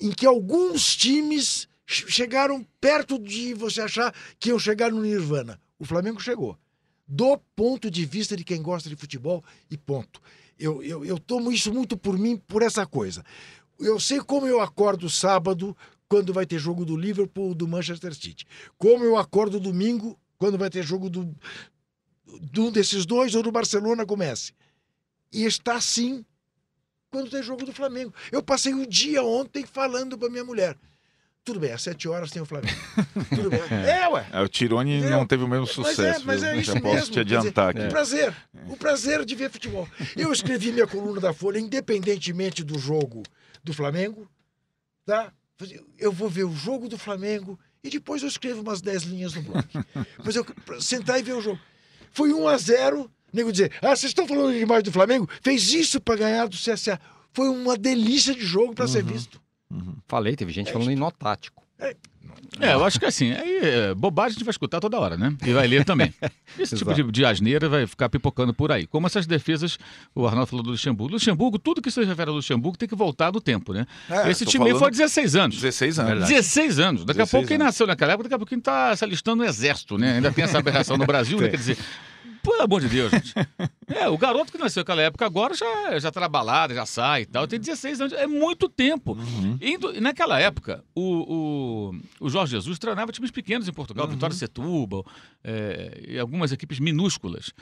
em que alguns times che- chegaram perto de você achar que iam chegar no Nirvana. O Flamengo chegou. Do ponto de vista de quem gosta de futebol, e ponto. Eu, eu, eu tomo isso muito por mim, por essa coisa. Eu sei como eu acordo sábado quando vai ter jogo do Liverpool ou do Manchester City. Como eu acordo domingo quando vai ter jogo do, de um desses dois ou do Barcelona com o Messi. E está assim quando tem jogo do Flamengo. Eu passei o dia ontem falando para minha mulher. Tudo bem, às sete horas tem o Flamengo. [laughs] Tudo bem. É, ué. É, o Tirone não teve o mesmo Mas sucesso. é, mas é isso Já posso mesmo, te quer adiantar O aqui. prazer, o prazer de ver futebol. Eu escrevi minha coluna da Folha, independentemente do jogo do Flamengo, tá? Eu vou ver o jogo do Flamengo E depois eu escrevo umas 10 linhas no blog. [laughs] Mas eu sentar e ver o jogo. Foi 1 a 0 o nego dizer, ah, vocês estão falando demais do Flamengo? Fez isso para ganhar do CSA. Foi uma delícia de jogo para ser visto. Falei, teve gente falando em nó tático. É, eu acho que assim, aí, é, bobagem a gente vai escutar toda hora, né? E vai ler também. [laughs] Esse tipo de, de asneira vai ficar pipocando por aí. Como essas defesas, o Arnaldo falou do Luxemburgo. Luxemburgo, tudo que se refere ao Luxemburgo tem que voltar do tempo, né? É, Esse time falando foi há 16 anos. 16 anos. 16 anos. Daqui a 16 pouco quem anos. nasceu naquela época, daqui a pouco quem está se alistando no exército, né? Ainda tem essa aberração no Brasil, né? [laughs] Quer dizer, pelo amor de Deus, gente. [laughs] É, o garoto que nasceu naquela época agora já, já tá na balada, já sai e tal. Tem 16 anos. É muito tempo. Indo- e naquela época, o, o, o Jorge Jesus treinava times pequenos em Portugal, Vitória Setúbal, é, e algumas equipes minúsculas.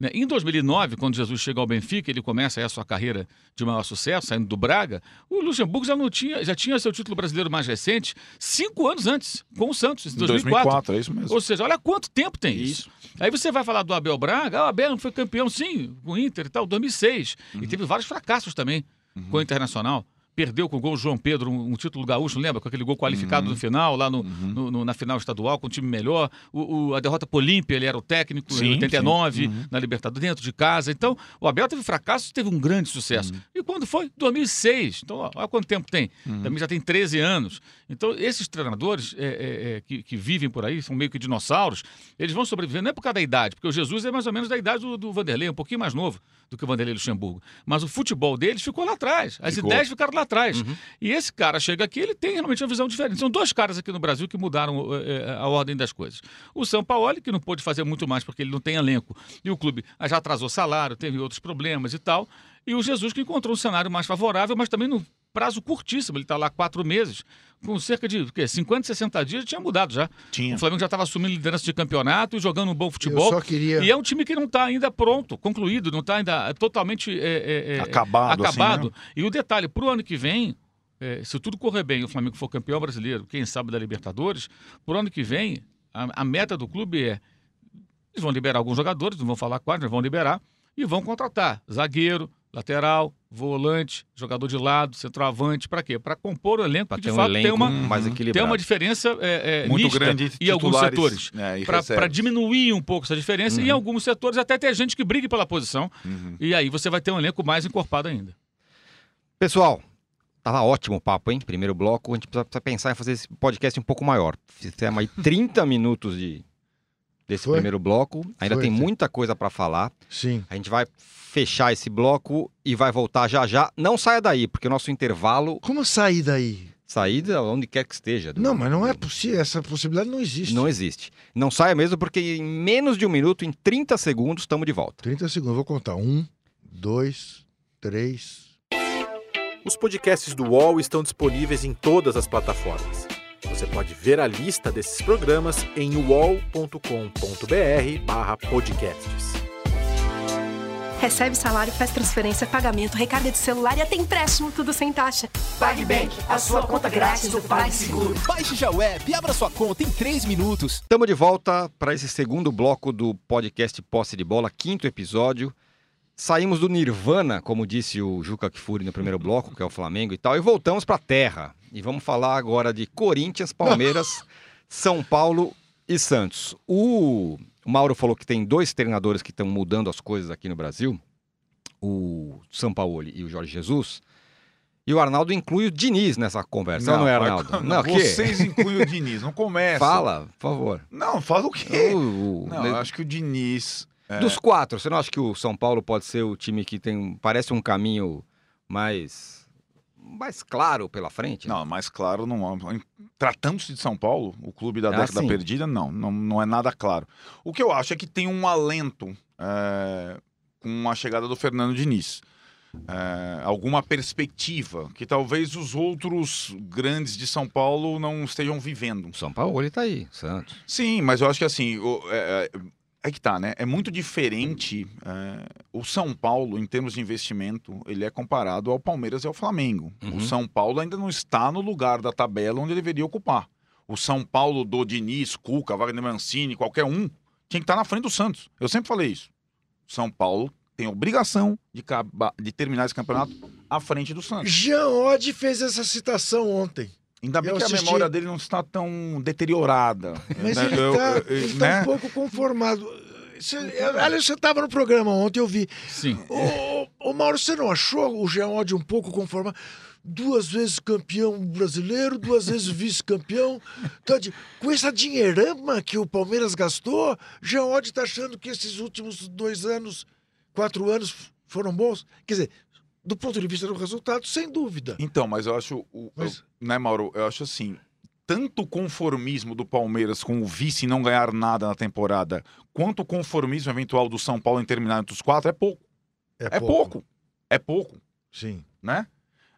Né? Em 2009, quando Jesus chega ao Benfica, ele começa a sua carreira de maior sucesso, saindo do Braga, o Luxemburgo já, não tinha, já tinha seu título brasileiro mais recente cinco anos antes, com o Santos, em Em 2004. 2004, é isso mesmo. Ou seja, olha quanto tempo tem isso. Aí você vai falar do Abel Braga, ah, o Abel foi campeão, sim, com o Inter e tal, 2006. E teve vários fracassos também com o Internacional. Perdeu com o gol João Pedro, um, um título gaúcho, lembra? Com aquele gol qualificado no final, lá no, no- no- na final estadual, com um time melhor. O, o- a derrota pro Olímpia, ele era o técnico Sim, em 89, na Libertadores, dentro de casa. Então, o Abel teve fracasso e teve um grande sucesso. E quando foi? 2006. Então, olha quanto tempo tem. Também já tem 13 anos. Então, esses treinadores é, é, é, que, que vivem por aí, são meio que dinossauros, eles vão sobreviver, não é por causa da idade, porque o Jesus é mais ou menos da idade do, do Vanderlei, um pouquinho mais novo do que o Vanderlei Luxemburgo. Mas o futebol deles ficou lá atrás. As Ficou. ideias ficaram lá atrás. E esse cara chega aqui, ele tem realmente uma visão diferente. São dois caras aqui no Brasil que mudaram eh, a ordem das coisas. O São Paulo, que não pôde fazer muito mais porque ele não tem elenco. E o clube ah, já atrasou salário, teve outros problemas e tal. E o Jesus que encontrou um cenário mais favorável, mas também no prazo curtíssimo. Ele está lá quatro meses, com cerca de o quê? 50, 60 dias, tinha mudado já. Tinha. O Flamengo já estava assumindo liderança de campeonato e jogando um bom futebol. só queria- E é um time que não está ainda pronto, concluído, não está ainda totalmente é, é, é, Acabado, assim, acabado. né? E o detalhe, para o ano que vem, é, se tudo correr bem e o Flamengo for campeão brasileiro, quem sabe da Libertadores, para o ano que vem, a, a meta do clube é. Eles vão liberar alguns jogadores, não vão falar quais, mas vão liberar, e vão contratar zagueiro, lateral, volante, jogador de lado, centroavante, para quê? Para compor o elenco Pra que ter de um fato tem uma, mais tem equilibrado. uma diferença é, é, Muito grande em alguns setores. né, e Para diminuir um pouco essa diferença, e em alguns setores até ter gente que brigue pela posição, Uhum. e aí você vai ter um elenco mais encorpado ainda. Pessoal, tava ótimo o papo, hein? Primeiro bloco, a gente precisa, precisa pensar em fazer esse podcast um pouco maior. Fizemos aí 30 [laughs] minutos de, desse Foi? primeiro bloco. Ainda Foi, tem sim. muita coisa para falar. Sim. A gente vai fechar esse bloco e vai voltar já já. Não saia daí, porque o nosso intervalo, Como sair daí? saída onde quer que esteja. Não, mas não é possível. Essa possibilidade não existe. Não existe. Não saia mesmo, porque em menos de um minuto, em 30 segundos, estamos de volta. 30 segundos, vou contar. Um, dois, três. Os podcasts do UOL estão disponíveis em todas as plataformas. Você pode ver a lista desses programas em uol.com.br/podcasts. Recebe salário, faz transferência, pagamento, recarga de celular e até empréstimo, tudo sem taxa. PagBank, a sua conta grátis do PagSeguro. Baixe já o app e abra sua conta em 3 minutos. Estamos de volta para esse segundo bloco do podcast Posse de Bola, quinto episódio. Saímos do Nirvana, como disse o Juca Kfouri no primeiro bloco, que é o Flamengo e tal, e voltamos para a terra. E vamos falar agora de Corinthians, Palmeiras, [laughs] São Paulo e Santos. O Mauro falou que tem dois treinadores que estão mudando as coisas aqui no Brasil, o Sampaoli e o Jorge Jesus. E o Arnaldo inclui o Diniz nessa conversa, não, é, vai- Arnaldo? [laughs] Não, o quê? vocês incluem o Diniz, não [laughs] começa. Fala, por favor. Não, fala o quê? O- o- Não, eu acho que o Diniz. É, Dos quatro, você não acha que o São Paulo pode ser o time que tem parece um caminho mais mais claro pela frente? né? Não, mais claro, não. Tratando-se de São Paulo, o clube da Ah, década perdida, não, não, não é nada claro. O que eu acho é que tem um alento é, com a chegada do Fernando Diniz. É, alguma perspectiva que talvez os outros grandes de São Paulo não estejam vivendo. São Paulo ele tá aí, Santos. Sim, mas eu acho que assim, o- é, é, que tá, né? É muito diferente. é, o São Paulo, em termos de investimento, ele é comparado ao Palmeiras e ao Flamengo. Uhum. O São Paulo ainda não está no lugar da tabela onde ele deveria ocupar. O São Paulo do Diniz, Cuca, Wagner Mancini, qualquer um, tinha que estar na frente do Santos. Eu sempre falei isso. São Paulo tem obrigação de, caba- de terminar esse campeonato à frente do Santos. Jean Oddi fez essa citação ontem. Ainda bem Eu que assisti- a memória dele não está tão deteriorada. Mas né? ele está tá né? um pouco conformado. Você, aliás, você estava no programa ontem, eu vi. Sim. Ô, ô, Mauro, você não achou o Geode um pouco conformado? Duas vezes campeão brasileiro, duas vezes vice-campeão. De- Com essa dinheirama que o Palmeiras gastou, Geode está achando que esses últimos dois anos, quatro anos foram bons? Quer dizer, do ponto de vista do resultado, sem dúvida. Então, mas eu acho, o, Mas- eu- né, Mauro? Eu acho assim, tanto o conformismo do Palmeiras com o vice não ganhar nada na temporada, quanto o conformismo eventual do São Paulo em terminar entre os quatro é pouco. É, pouco. É pouco, Sim. né?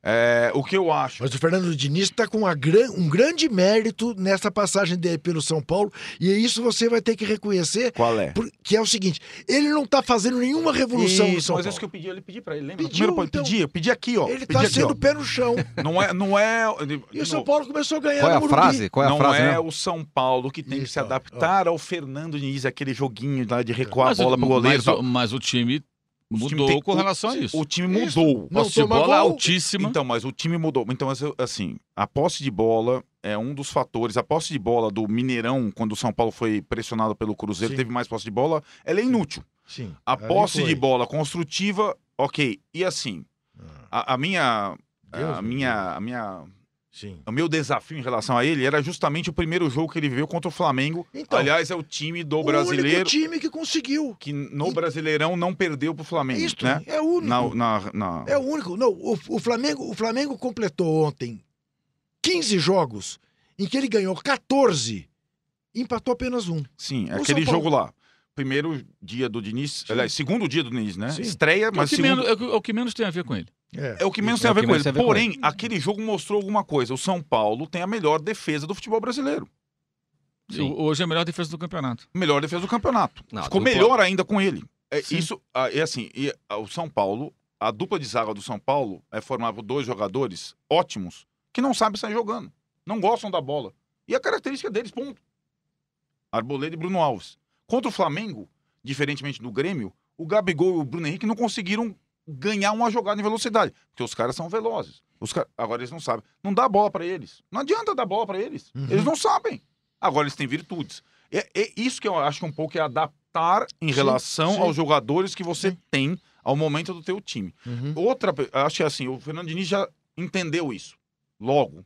É, o que eu acho. Mas o Fernando Diniz está com gran- um grande mérito nessa passagem dele pelo São Paulo, e isso você vai ter que reconhecer, Qual é? por- que é o seguinte: ele não está fazendo nenhuma revolução no Isso, São mas Paulo. isso que eu pedi, ele pedi pra ele, lembra? Pediu, Primeiro, então. pedi, eu pedi aqui, ó. Ele está sendo ó. pé no chão. [laughs] Não é, não é, E o São Paulo começou a ganhar Qual é no a frase? Qual é a não frase é mesmo? o São Paulo que tem que Isso, se ó, adaptar ao Fernando Diniz, aquele joguinho lá de recuar Mas a o- bola pro goleiro. Mas, o- mas o O time mudou tem- com o- relação a isso. O time Isso. mudou. Não Posse de bola gol. altíssima. Então, mas o time mudou. Então, assim, a posse de bola é um dos fatores. A posse de bola do Mineirão, quando o São Paulo foi pressionado pelo Cruzeiro, Sim. teve mais posse de bola, ela é inútil. Sim. A posse de bola construtiva, ok. E assim, a, a minha. A me minha, a minha, Sim. o meu desafio em relação a ele era justamente o primeiro jogo que ele viveu contra o Flamengo. Então, Aliás, é o time do o brasileiro único time que conseguiu. que no E- Brasileirão não perdeu pro Flamengo, Isto né? é o único. Na, na, na- É o único. Não, o, o Flamengo, o Flamengo completou ontem 15 jogos em que ele ganhou 14 e empatou apenas um. Sim, é O aquele jogo lá. Primeiro dia do Diniz, aliás, segundo dia do Diniz, né? Sim. Estreia, É o, mas que segundo... menos, é o é o que menos tem a ver com ele. É o que menos É tem a o ver que com menos ele. tem a ver com Porém, aquele jogo mostrou alguma coisa. O São Paulo tem a melhor defesa do futebol brasileiro. Sim. Hoje é a melhor defesa do campeonato. Melhor defesa do campeonato. Não, Ficou dupla- melhor ainda com ele. É, Sim. isso, é assim, e, o São Paulo, a dupla de zaga do São Paulo é formada por dois jogadores ótimos que não sabem sair jogando. Não gostam da bola. E a característica deles, ponto. Arboleda e Bruno Alves. Contra o Flamengo, diferentemente do Grêmio, o Gabigol e o Bruno Henrique não conseguiram ganhar uma jogada em velocidade, porque os caras são velozes. Os ca- Agora eles não sabem. Não dá bola pra eles. Não adianta dar bola pra eles. Uhum. Eles não sabem. Agora eles têm virtudes. É, é isso que eu acho que um pouco é adaptar em Sim, relação sim. aos jogadores que você Sim. tem ao momento do teu time. Outra, pe- acho que assim, o Fernando Diniz já entendeu isso logo.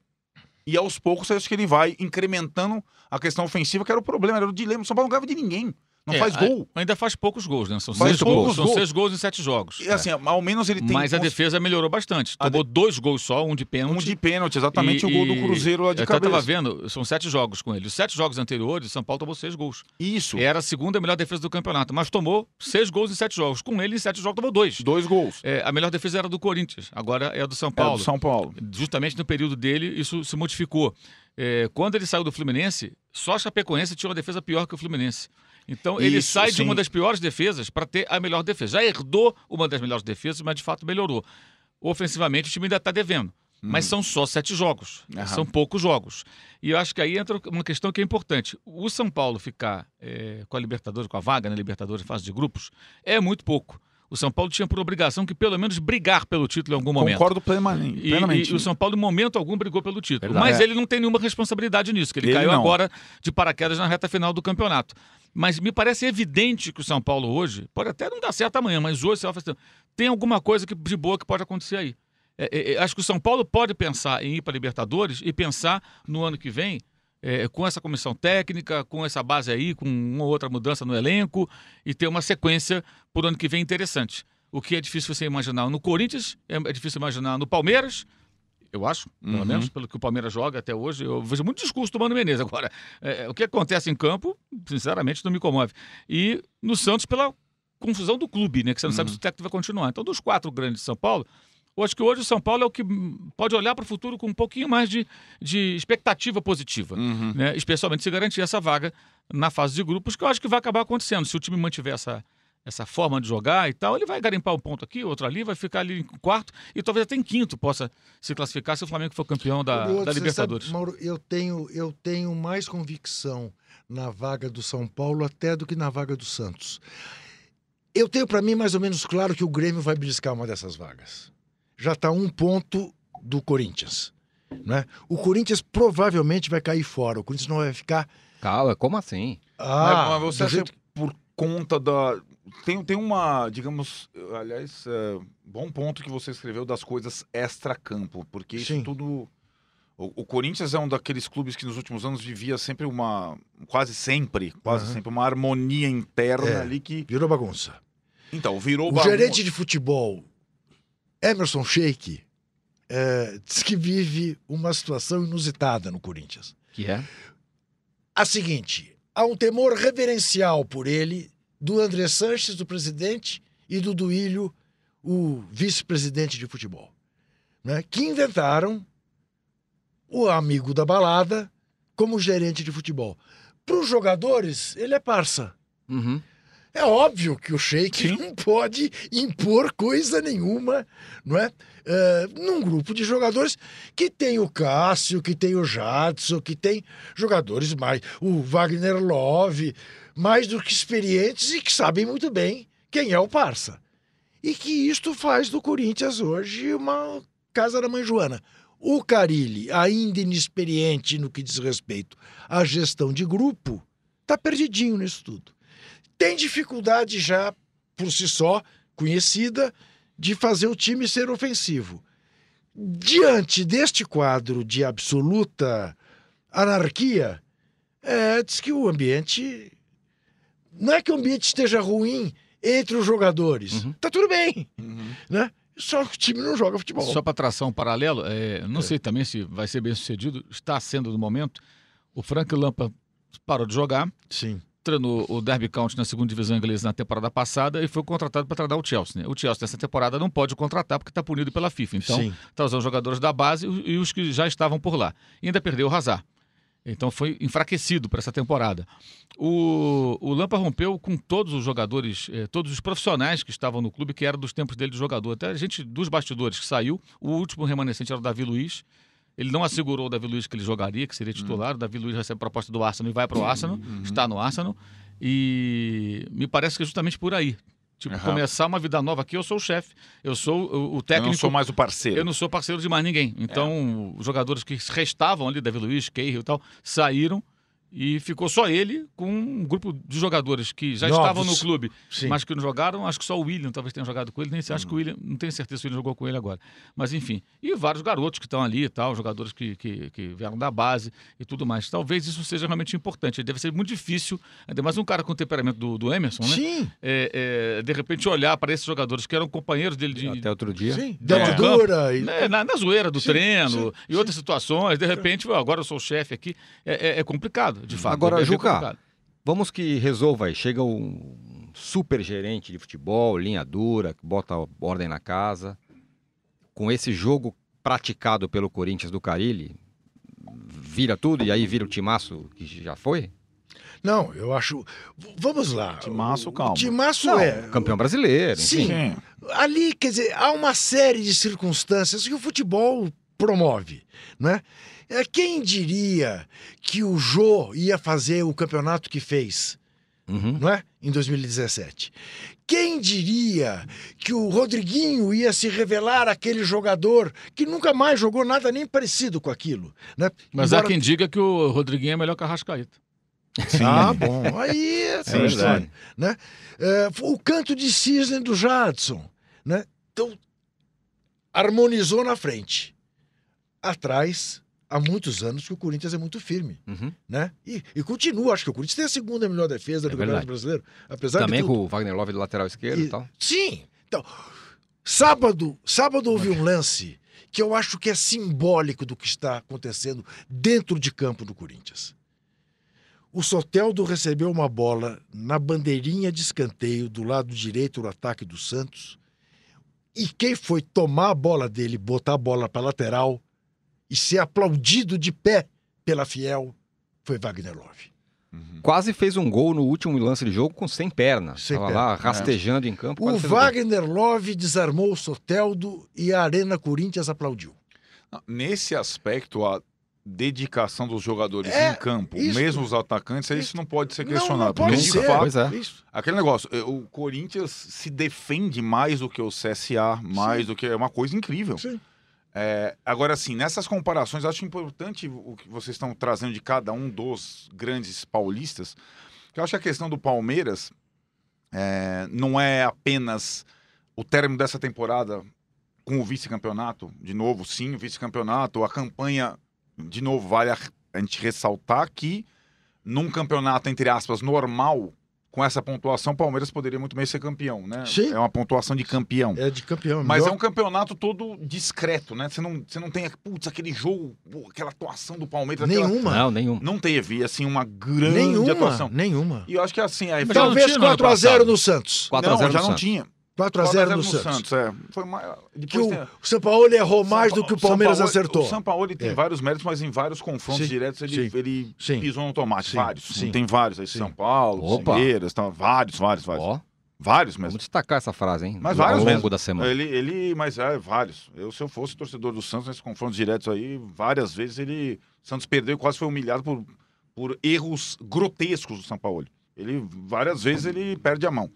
E aos poucos acho que ele vai incrementando a questão ofensiva, que era o problema, era o dilema. O São Paulo não ganhava de ninguém. Não É, faz gol. Ainda faz poucos gols, né? São, Faz seis, poucos gols. São gols. seis gols em sete jogos. E assim, ao menos ele tem Mas a defesa melhorou bastante. Tomou dois gols só, um de pênalti. um de pênalti, exatamente E- o gol do Cruzeiro lá de Eu cabeça. tava vendo, são sete jogos com ele. Os sete jogos anteriores, São Paulo tomou seis gols. Isso. Era a segunda melhor defesa do campeonato, mas tomou seis gols em sete jogos. Com ele, em sete jogos, tomou dois. Dois gols. É, a melhor defesa era do Corinthians, agora é a do São É, Paulo. do São Paulo. Justamente no período dele, isso se modificou. É, quando ele saiu do Fluminense, só a Chapecoense tinha uma defesa pior que o Fluminense. Então ele Isso, sai de sim. uma das piores defesas para ter a melhor defesa. Já herdou uma das melhores defesas, mas de fato melhorou. Ofensivamente, o time ainda está devendo. Mas são só sete jogos. Hum. Aham. São poucos jogos. E eu acho que aí entra uma questão que é importante. O São Paulo ficar é, com a Libertadores, com a vaga na Libertadores em fase de grupos, é muito pouco. O São Paulo tinha por obrigação que pelo menos brigar pelo título em algum momento. Concordo plenamente. E, e o São Paulo, em momento algum, brigou pelo título. Verdade. Mas É. ele não tem nenhuma responsabilidade nisso, que ele, Ele caiu não. agora de paraquedas na reta final do campeonato. Mas me parece evidente que o São Paulo hoje, pode até não dar certo amanhã, mas hoje você vai fazer, tem alguma coisa que, de boa que pode acontecer aí. É, é, é, acho que o São Paulo pode pensar em ir para Libertadores e pensar no ano que vem, é, com essa comissão técnica, com essa base aí, com uma ou outra mudança no elenco e ter uma sequência por ano que vem interessante. O que é difícil você imaginar no Corinthians, é é difícil imaginar no Palmeiras, eu acho, pelo Uhum. menos, pelo que o Palmeiras joga até hoje. Eu vejo muito discurso do Mano Menezes. Agora, é, o que acontece em campo, sinceramente, não me comove. E no Santos, pela confusão do clube, né? Que você não sabe Uhum. se o técnico vai continuar. Então, dos quatro grandes de São Paulo, eu acho que hoje o São Paulo é o que pode olhar para o futuro com um pouquinho mais de, de expectativa positiva. Uhum. Né? Especialmente se garantir essa vaga na fase de grupos, que eu acho que vai acabar acontecendo. Se o time mantiver essa, essa forma de jogar e tal, ele vai garimpar um ponto aqui, outro ali, vai ficar ali em quarto e talvez até em quinto possa se classificar se o Flamengo for campeão da, Curioso, da Libertadores. sabe, Mauro, eu tenho, eu tenho mais convicção na vaga do São Paulo até do que na vaga do Santos. Eu tenho para mim mais ou menos claro que o Grêmio vai beliscar uma dessas vagas. Já está um ponto do Corinthians. Né? O Corinthians provavelmente vai cair fora. O Corinthians não vai ficar. Calma, como assim? Ah, mas, mas você acha jeito- por conta da. Tem, tem uma, digamos, aliás, é, bom ponto que você escreveu das coisas extra-campo, porque isso Sim. tudo. O, o Corinthians é um daqueles clubes que nos últimos anos vivia sempre uma. Quase sempre, quase Aham. sempre, uma harmonia interna É. ali que. Virou bagunça. Então, virou O bagunça. gerente de futebol, Emerson Sheik, é, diz que vive uma situação inusitada no Corinthians. Que é? A seguinte: há um temor reverencial por ele do André Sanches, do presidente, e do Duílio, o vice-presidente de futebol, né, que inventaram o amigo da balada como gerente de futebol. Para os jogadores, ele é parça. Uhum. É óbvio que o Sheik não pode impor coisa nenhuma, não é? É, num grupo de jogadores que tem o Cássio, que tem o Jadson, que tem jogadores mais. O Wagner Love, mais do que experientes e que sabem muito bem quem é o parça. E que isto faz do Corinthians hoje uma casa da mãe Joana. O Carilli, ainda inexperiente no que diz respeito à gestão de grupo, está perdidinho nisso tudo tem dificuldade já por si só, conhecida, de fazer o time ser ofensivo. Diante deste quadro de absoluta anarquia, é, diz que o ambiente. Não é que o ambiente esteja ruim entre os jogadores. Tá tudo bem. Uhum. Né? Só que o time não joga futebol. Só para traçar um paralelo, é, não sei também se vai ser bem sucedido, está sendo no momento. O Frank Lampa parou de jogar, Sim. treinou o Derby County na segunda divisão inglesa na temporada passada e foi contratado para treinar o Chelsea. Né? O Chelsea nessa temporada não pode contratar porque está punido pela FIFA. Então, está usando jogadores da base e e os que já estavam por lá. E ainda perdeu o Hazard. Então foi enfraquecido para essa temporada. O, o Lampa rompeu com todos os jogadores, eh, todos os profissionais que estavam no clube, que eram dos tempos dele de jogador. Até a gente dos bastidores que saiu, o último remanescente era o Davi Luiz. Ele não assegurou o Davi Luiz que ele jogaria, que seria titular. O Davi Luiz recebe proposta do Arsenal e vai para o Arsenal, está no Arsenal. E me parece que é justamente por aí. Tipo, Aham. começar uma vida nova aqui, eu sou o chefe, eu sou o, o Eu técnico. não sou mais o parceiro. Eu não sou parceiro de mais ninguém. Então, os jogadores que restavam ali, Davi Luiz, Cahill e tal, saíram e ficou só ele com um grupo de jogadores que já Novos. estavam no clube, Sim. mas que não jogaram. Acho que só o William talvez tenha jogado com ele. Nem sei, acho que o William, não tenho certeza se o William jogou com ele agora. Mas enfim. E vários garotos que estão ali e tal, jogadores que, que, que vieram da base e tudo mais. Talvez isso seja realmente importante. Deve ser muito difícil, ainda mais um cara com o temperamento do, do Emerson, né? Sim. É, é, de repente olhar para esses jogadores que eram companheiros dele de, Até outro dia. Sim. Dentro do campo. dura. E... né, na, na zoeira do Sim, treino sim, e sim. outras situações, de repente, "Ué, agora eu sou o chefe aqui. É, é- complicado, de fato. Agora, é Juca. Vamos que resolva aí. Chega um super gerente de futebol, linha dura, que bota ordem na casa. Com esse jogo praticado pelo Corinthians do Carilli, vira tudo e aí vira o timaço que já foi? Não, eu acho. Vamos lá. Timaço, calma. O timaço Não, é. Campeão brasileiro. Sim. Ali, quer dizer, há uma série de circunstâncias que o futebol promove, né? É, Quem diria que o Jô ia fazer o campeonato que fez, Uhum. não é? Em 2017. Quem diria que o Rodriguinho ia se revelar aquele jogador que nunca mais jogou nada nem parecido com aquilo, né? Mas há Embora- quem diga que o Rodriguinho é melhor que a Rascaeta. Ah, bom. Aí é outra verdade. história, né? É, o canto de cisne do Jadson, né? Então, harmonizou na frente. Atrás, há muitos anos que o Corinthians é muito firme, Uhum. né? E, e continua, acho que o Corinthians tem a segunda melhor defesa É do. Campeonato Brasileiro, apesar Também de com o Wagner Love do lateral esquerdo e, E- tal. Sim. Então, sábado, sábado houve um lance que eu acho que é simbólico do que está acontecendo dentro de campo do Corinthians. O Soteldo recebeu uma bola na bandeirinha de escanteio do lado direito do ataque do Santos. E quem foi tomar a bola dele, botar a bola para lateral e ser aplaudido de pé pela Fiel foi Wagner Love. Quase fez um gol no último lance de jogo com 100 pernas. Sem Tava perna, lá rastejando em campo. O. Wagner Love desarmou o Soteldo e a Arena Corinthians aplaudiu. Nesse aspecto, a dedicação dos jogadores É, em campo, isso. mesmo os atacantes, isso não pode ser Não, questionado. não pode porque, de ser. fato, Pois é. Isso. Aquele negócio, eh, o Corinthians se defende mais do que o CSA, mais do que. É uma coisa incrível. Sim. É, agora, assim, nessas comparações, acho importante o que vocês estão trazendo de cada um dos grandes paulistas, que eu acho que a questão do Palmeiras é, não é apenas o término dessa temporada com o vice-campeonato, de novo, sim, o vice-campeonato, a campanha, de novo, vale a, a gente ressaltar que num campeonato, entre aspas, normal, com essa pontuação, o Palmeiras poderia muito bem ser campeão, né? Sim. É uma pontuação de campeão. É de campeão. Mas melhor- é um campeonato todo discreto, né? Você não, você não tem, putz, aquele jogo, pô, aquela atuação do Palmeiras. aquela- Nenhuma. Não, nenhum. Não teve, assim, uma grande Nenhuma. atuação. Nenhuma. E eu acho que assim, aí Mas foi- não Talvez tinha no ano 4x0 passado. no Santos. 4 a não, 0 já não Santos. tinha. 4x0 4x0 no Santos. é. Foi mais... Que o, tem- o São Paulo errou mais São do que o Pa- Palmeiras Paulo- acertou. O São Paulo tem É. vários méritos, mas em vários confrontos Sim, diretos ele, sim, ele sim. pisou no tomate. Vários. Tem vários aí. São Paulo. Palmeiras, tá, vários, vários, vários. Ó, Vários mesmo. vamos destacar essa frase, hein? Mas Ao vários longo mesmo. da semana. Ele, ele, mas é, vários. Eu, se eu fosse torcedor do Santos nesses confrontos diretos aí, várias vezes ele. Santos perdeu e quase foi humilhado por, por erros grotescos do São Paulo. Ele, várias vezes, ele perde a mão.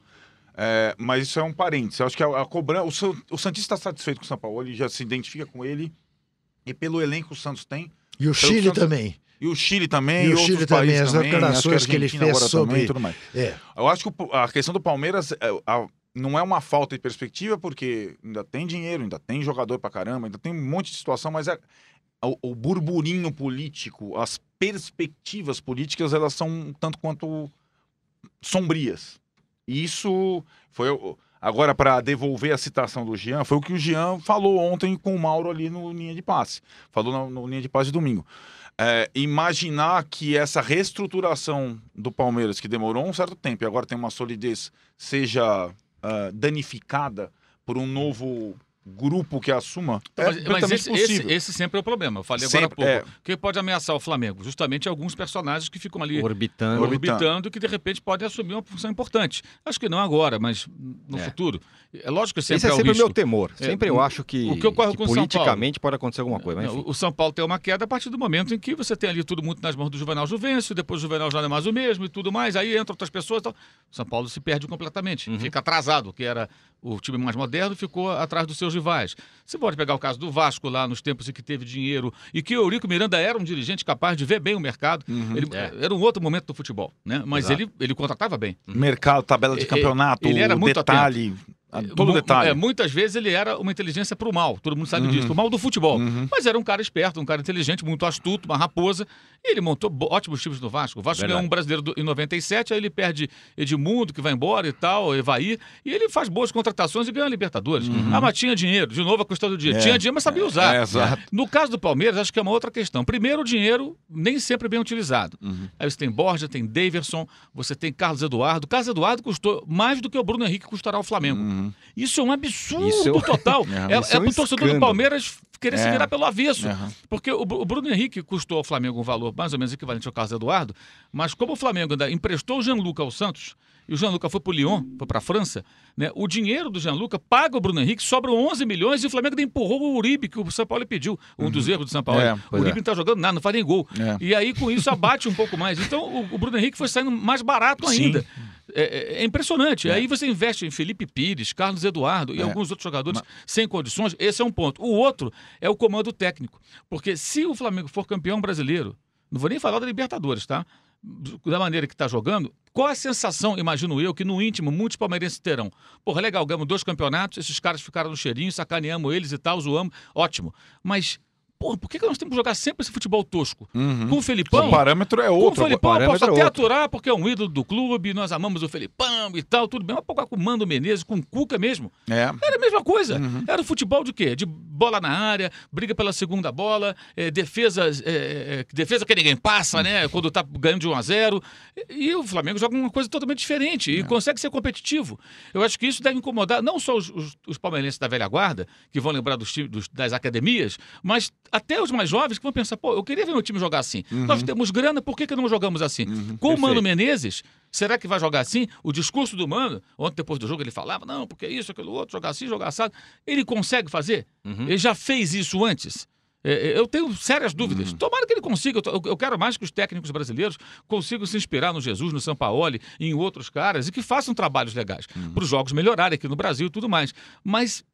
É, mas isso é um parênteses. Eu acho que a, a cobrança. O, San- o Santista está satisfeito com o São Paulo, ele já se identifica com ele. E pelo elenco que o Santos tem. E o Chile Santos- também. E o Chile também. E o outros Chile também, as declarações que ele fez agora sobre- também, tudo mais. É. Eu acho que a questão do Palmeiras é, a- não é uma falta de perspectiva, porque ainda tem dinheiro, ainda tem jogador pra caramba, ainda tem um monte de situação, mas é, o, o burburinho político, as perspectivas políticas, elas são um tanto quanto sombrias. E isso foi. Agora, para devolver a citação do Jean, foi o que o Jean falou ontem com o Mauro ali no linha de passe. Falou na- no linha de passe de domingo. É, imaginar que essa reestruturação do Palmeiras, que demorou um certo tempo e agora tem uma solidez, seja ah, danificada por um novo grupo que assuma, Então, é mas, mas perfeitamente esse, esse, esse sempre é o problema. Eu falei agora há pouco. é. O que pode ameaçar o Flamengo? Justamente alguns personagens que ficam ali Orbitando. Orbitando. orbitando que de repente podem assumir uma função importante. Acho que não agora, mas no É. futuro. É lógico que sempre Esse é o sempre o risco. meu temor. É, Sempre eu acho que, o que ocorre que com o São Paulo? politicamente pode acontecer alguma coisa. Mas, Não, o São Paulo tem uma queda a partir do momento em que você tem ali tudo muito nas mãos do Juvenal Juvencio, depois o Juvenal já não é mais o mesmo e tudo mais, aí entram outras pessoas e tal. O São Paulo se perde completamente, Uhum. fica atrasado, que era o time mais moderno, ficou atrás dos seus rivais. Você pode pegar o caso do Vasco lá nos tempos em que teve dinheiro e que o Eurico Miranda era um dirigente capaz de ver bem o mercado. Ele, É. Era um outro momento do futebol, né? Mas Exato. ele, ele contratava bem. Mercado, tabela de E- campeonato, ele era muito detalhe, a- todo Mu- detalhe. é, muitas vezes ele era uma inteligência para o mal, todo mundo sabe Uhum. disso, pro mal do futebol. Uhum. Mas era um cara esperto, um cara inteligente, muito astuto, uma raposa. E ele montou ótimos times no Vasco. O Vasco Verdade. ganhou um brasileiro do- em 97, aí ele perde Edmundo, que vai embora e tal, Evaí. E ele faz boas contratações e ganha a Libertadores. Ah, mas tinha dinheiro. De novo a questão do dinheiro. Uhum. É. Tinha dinheiro, mas sabia usar. É, exato. No caso do Palmeiras, acho que é uma outra questão. Primeiro, o dinheiro nem sempre bem utilizado. Uhum. Aí você tem Borja, tem Daverson, você tem Carlos Eduardo. Carlos Eduardo custou mais do que o Bruno Henrique custará ao Flamengo. Uhum. Isso é um absurdo Isso é [laughs] total. É, isso é é um pro torcedor do. Palmeiras querer se É. virar pelo avesso. Aham. Porque o, o Bruno Henrique custou ao Flamengo um valor mais ou menos equivalente ao Carlos Eduardo, mas como o Flamengo ainda emprestou o Gianluca ao Santos, e o Gianluca foi para o Lyon, foi para a França, né, o dinheiro do Gianluca paga o Bruno Henrique, sobram 11 milhões e o Flamengo empurrou o Uribe, que o São Paulo pediu, um dos erros do São Paulo. É, o Uribe é. não está jogando nada, não faz nem gol. É. E aí com isso abate um pouco mais. Então o, o Bruno Henrique foi saindo mais barato Sim. ainda. É, é- é impressionante. Aí você investe em Felipe Pires, Carlos Eduardo e É. alguns outros jogadores sem condições. Esse é um ponto. O outro é o comando técnico. Porque se o Flamengo for campeão brasileiro, não vou nem falar da Libertadores, tá? Da maneira que está jogando, qual a sensação, imagino eu, que no íntimo muitos palmeirenses terão? Porra, legal, ganhamos dois campeonatos, esses caras ficaram no cheirinho, sacaneamos eles e tal, zoamos, ótimo. Mas, porra, por que que nós temos que jogar sempre esse futebol tosco? Uhum. Com o Felipão, O parâmetro é com o outro. Felipão, eu parâmetro posso é até outro. aturar, porque é um ídolo do clube, nós amamos o Felipão e tal, tudo bem. Mas com o Mando Menezes, com o Cuca mesmo, É. era a mesma coisa. Uhum. Era o futebol de quê? De bola na área, briga pela segunda bola, é, defesa, é, é, defesa que ninguém passa, né? Quando tá ganhando de 1 a 0 E, o Flamengo joga uma coisa totalmente diferente É. e consegue ser competitivo. Eu acho que isso deve incomodar não só os, os, os palmeirenses da velha guarda, que vão lembrar dos, dos- das academias, mas até os mais jovens que vão pensar, pô, eu queria ver meu time jogar assim. Uhum. Nós temos grana, por que, que não jogamos assim? Com o Mano Menezes, será que vai jogar assim? O discurso do Mano, ontem depois do jogo ele falava, não, porque isso, aquilo outro, jogar assim, jogar assado. Ele consegue fazer? Ele já fez isso antes? É, é, Eu tenho sérias dúvidas. Tomara que ele consiga. Eu quero mais que os técnicos brasileiros consigam se inspirar no Jesus, no Sampaoli e em outros caras e que façam trabalhos legais para os jogos melhorarem aqui no Brasil e tudo mais. Mas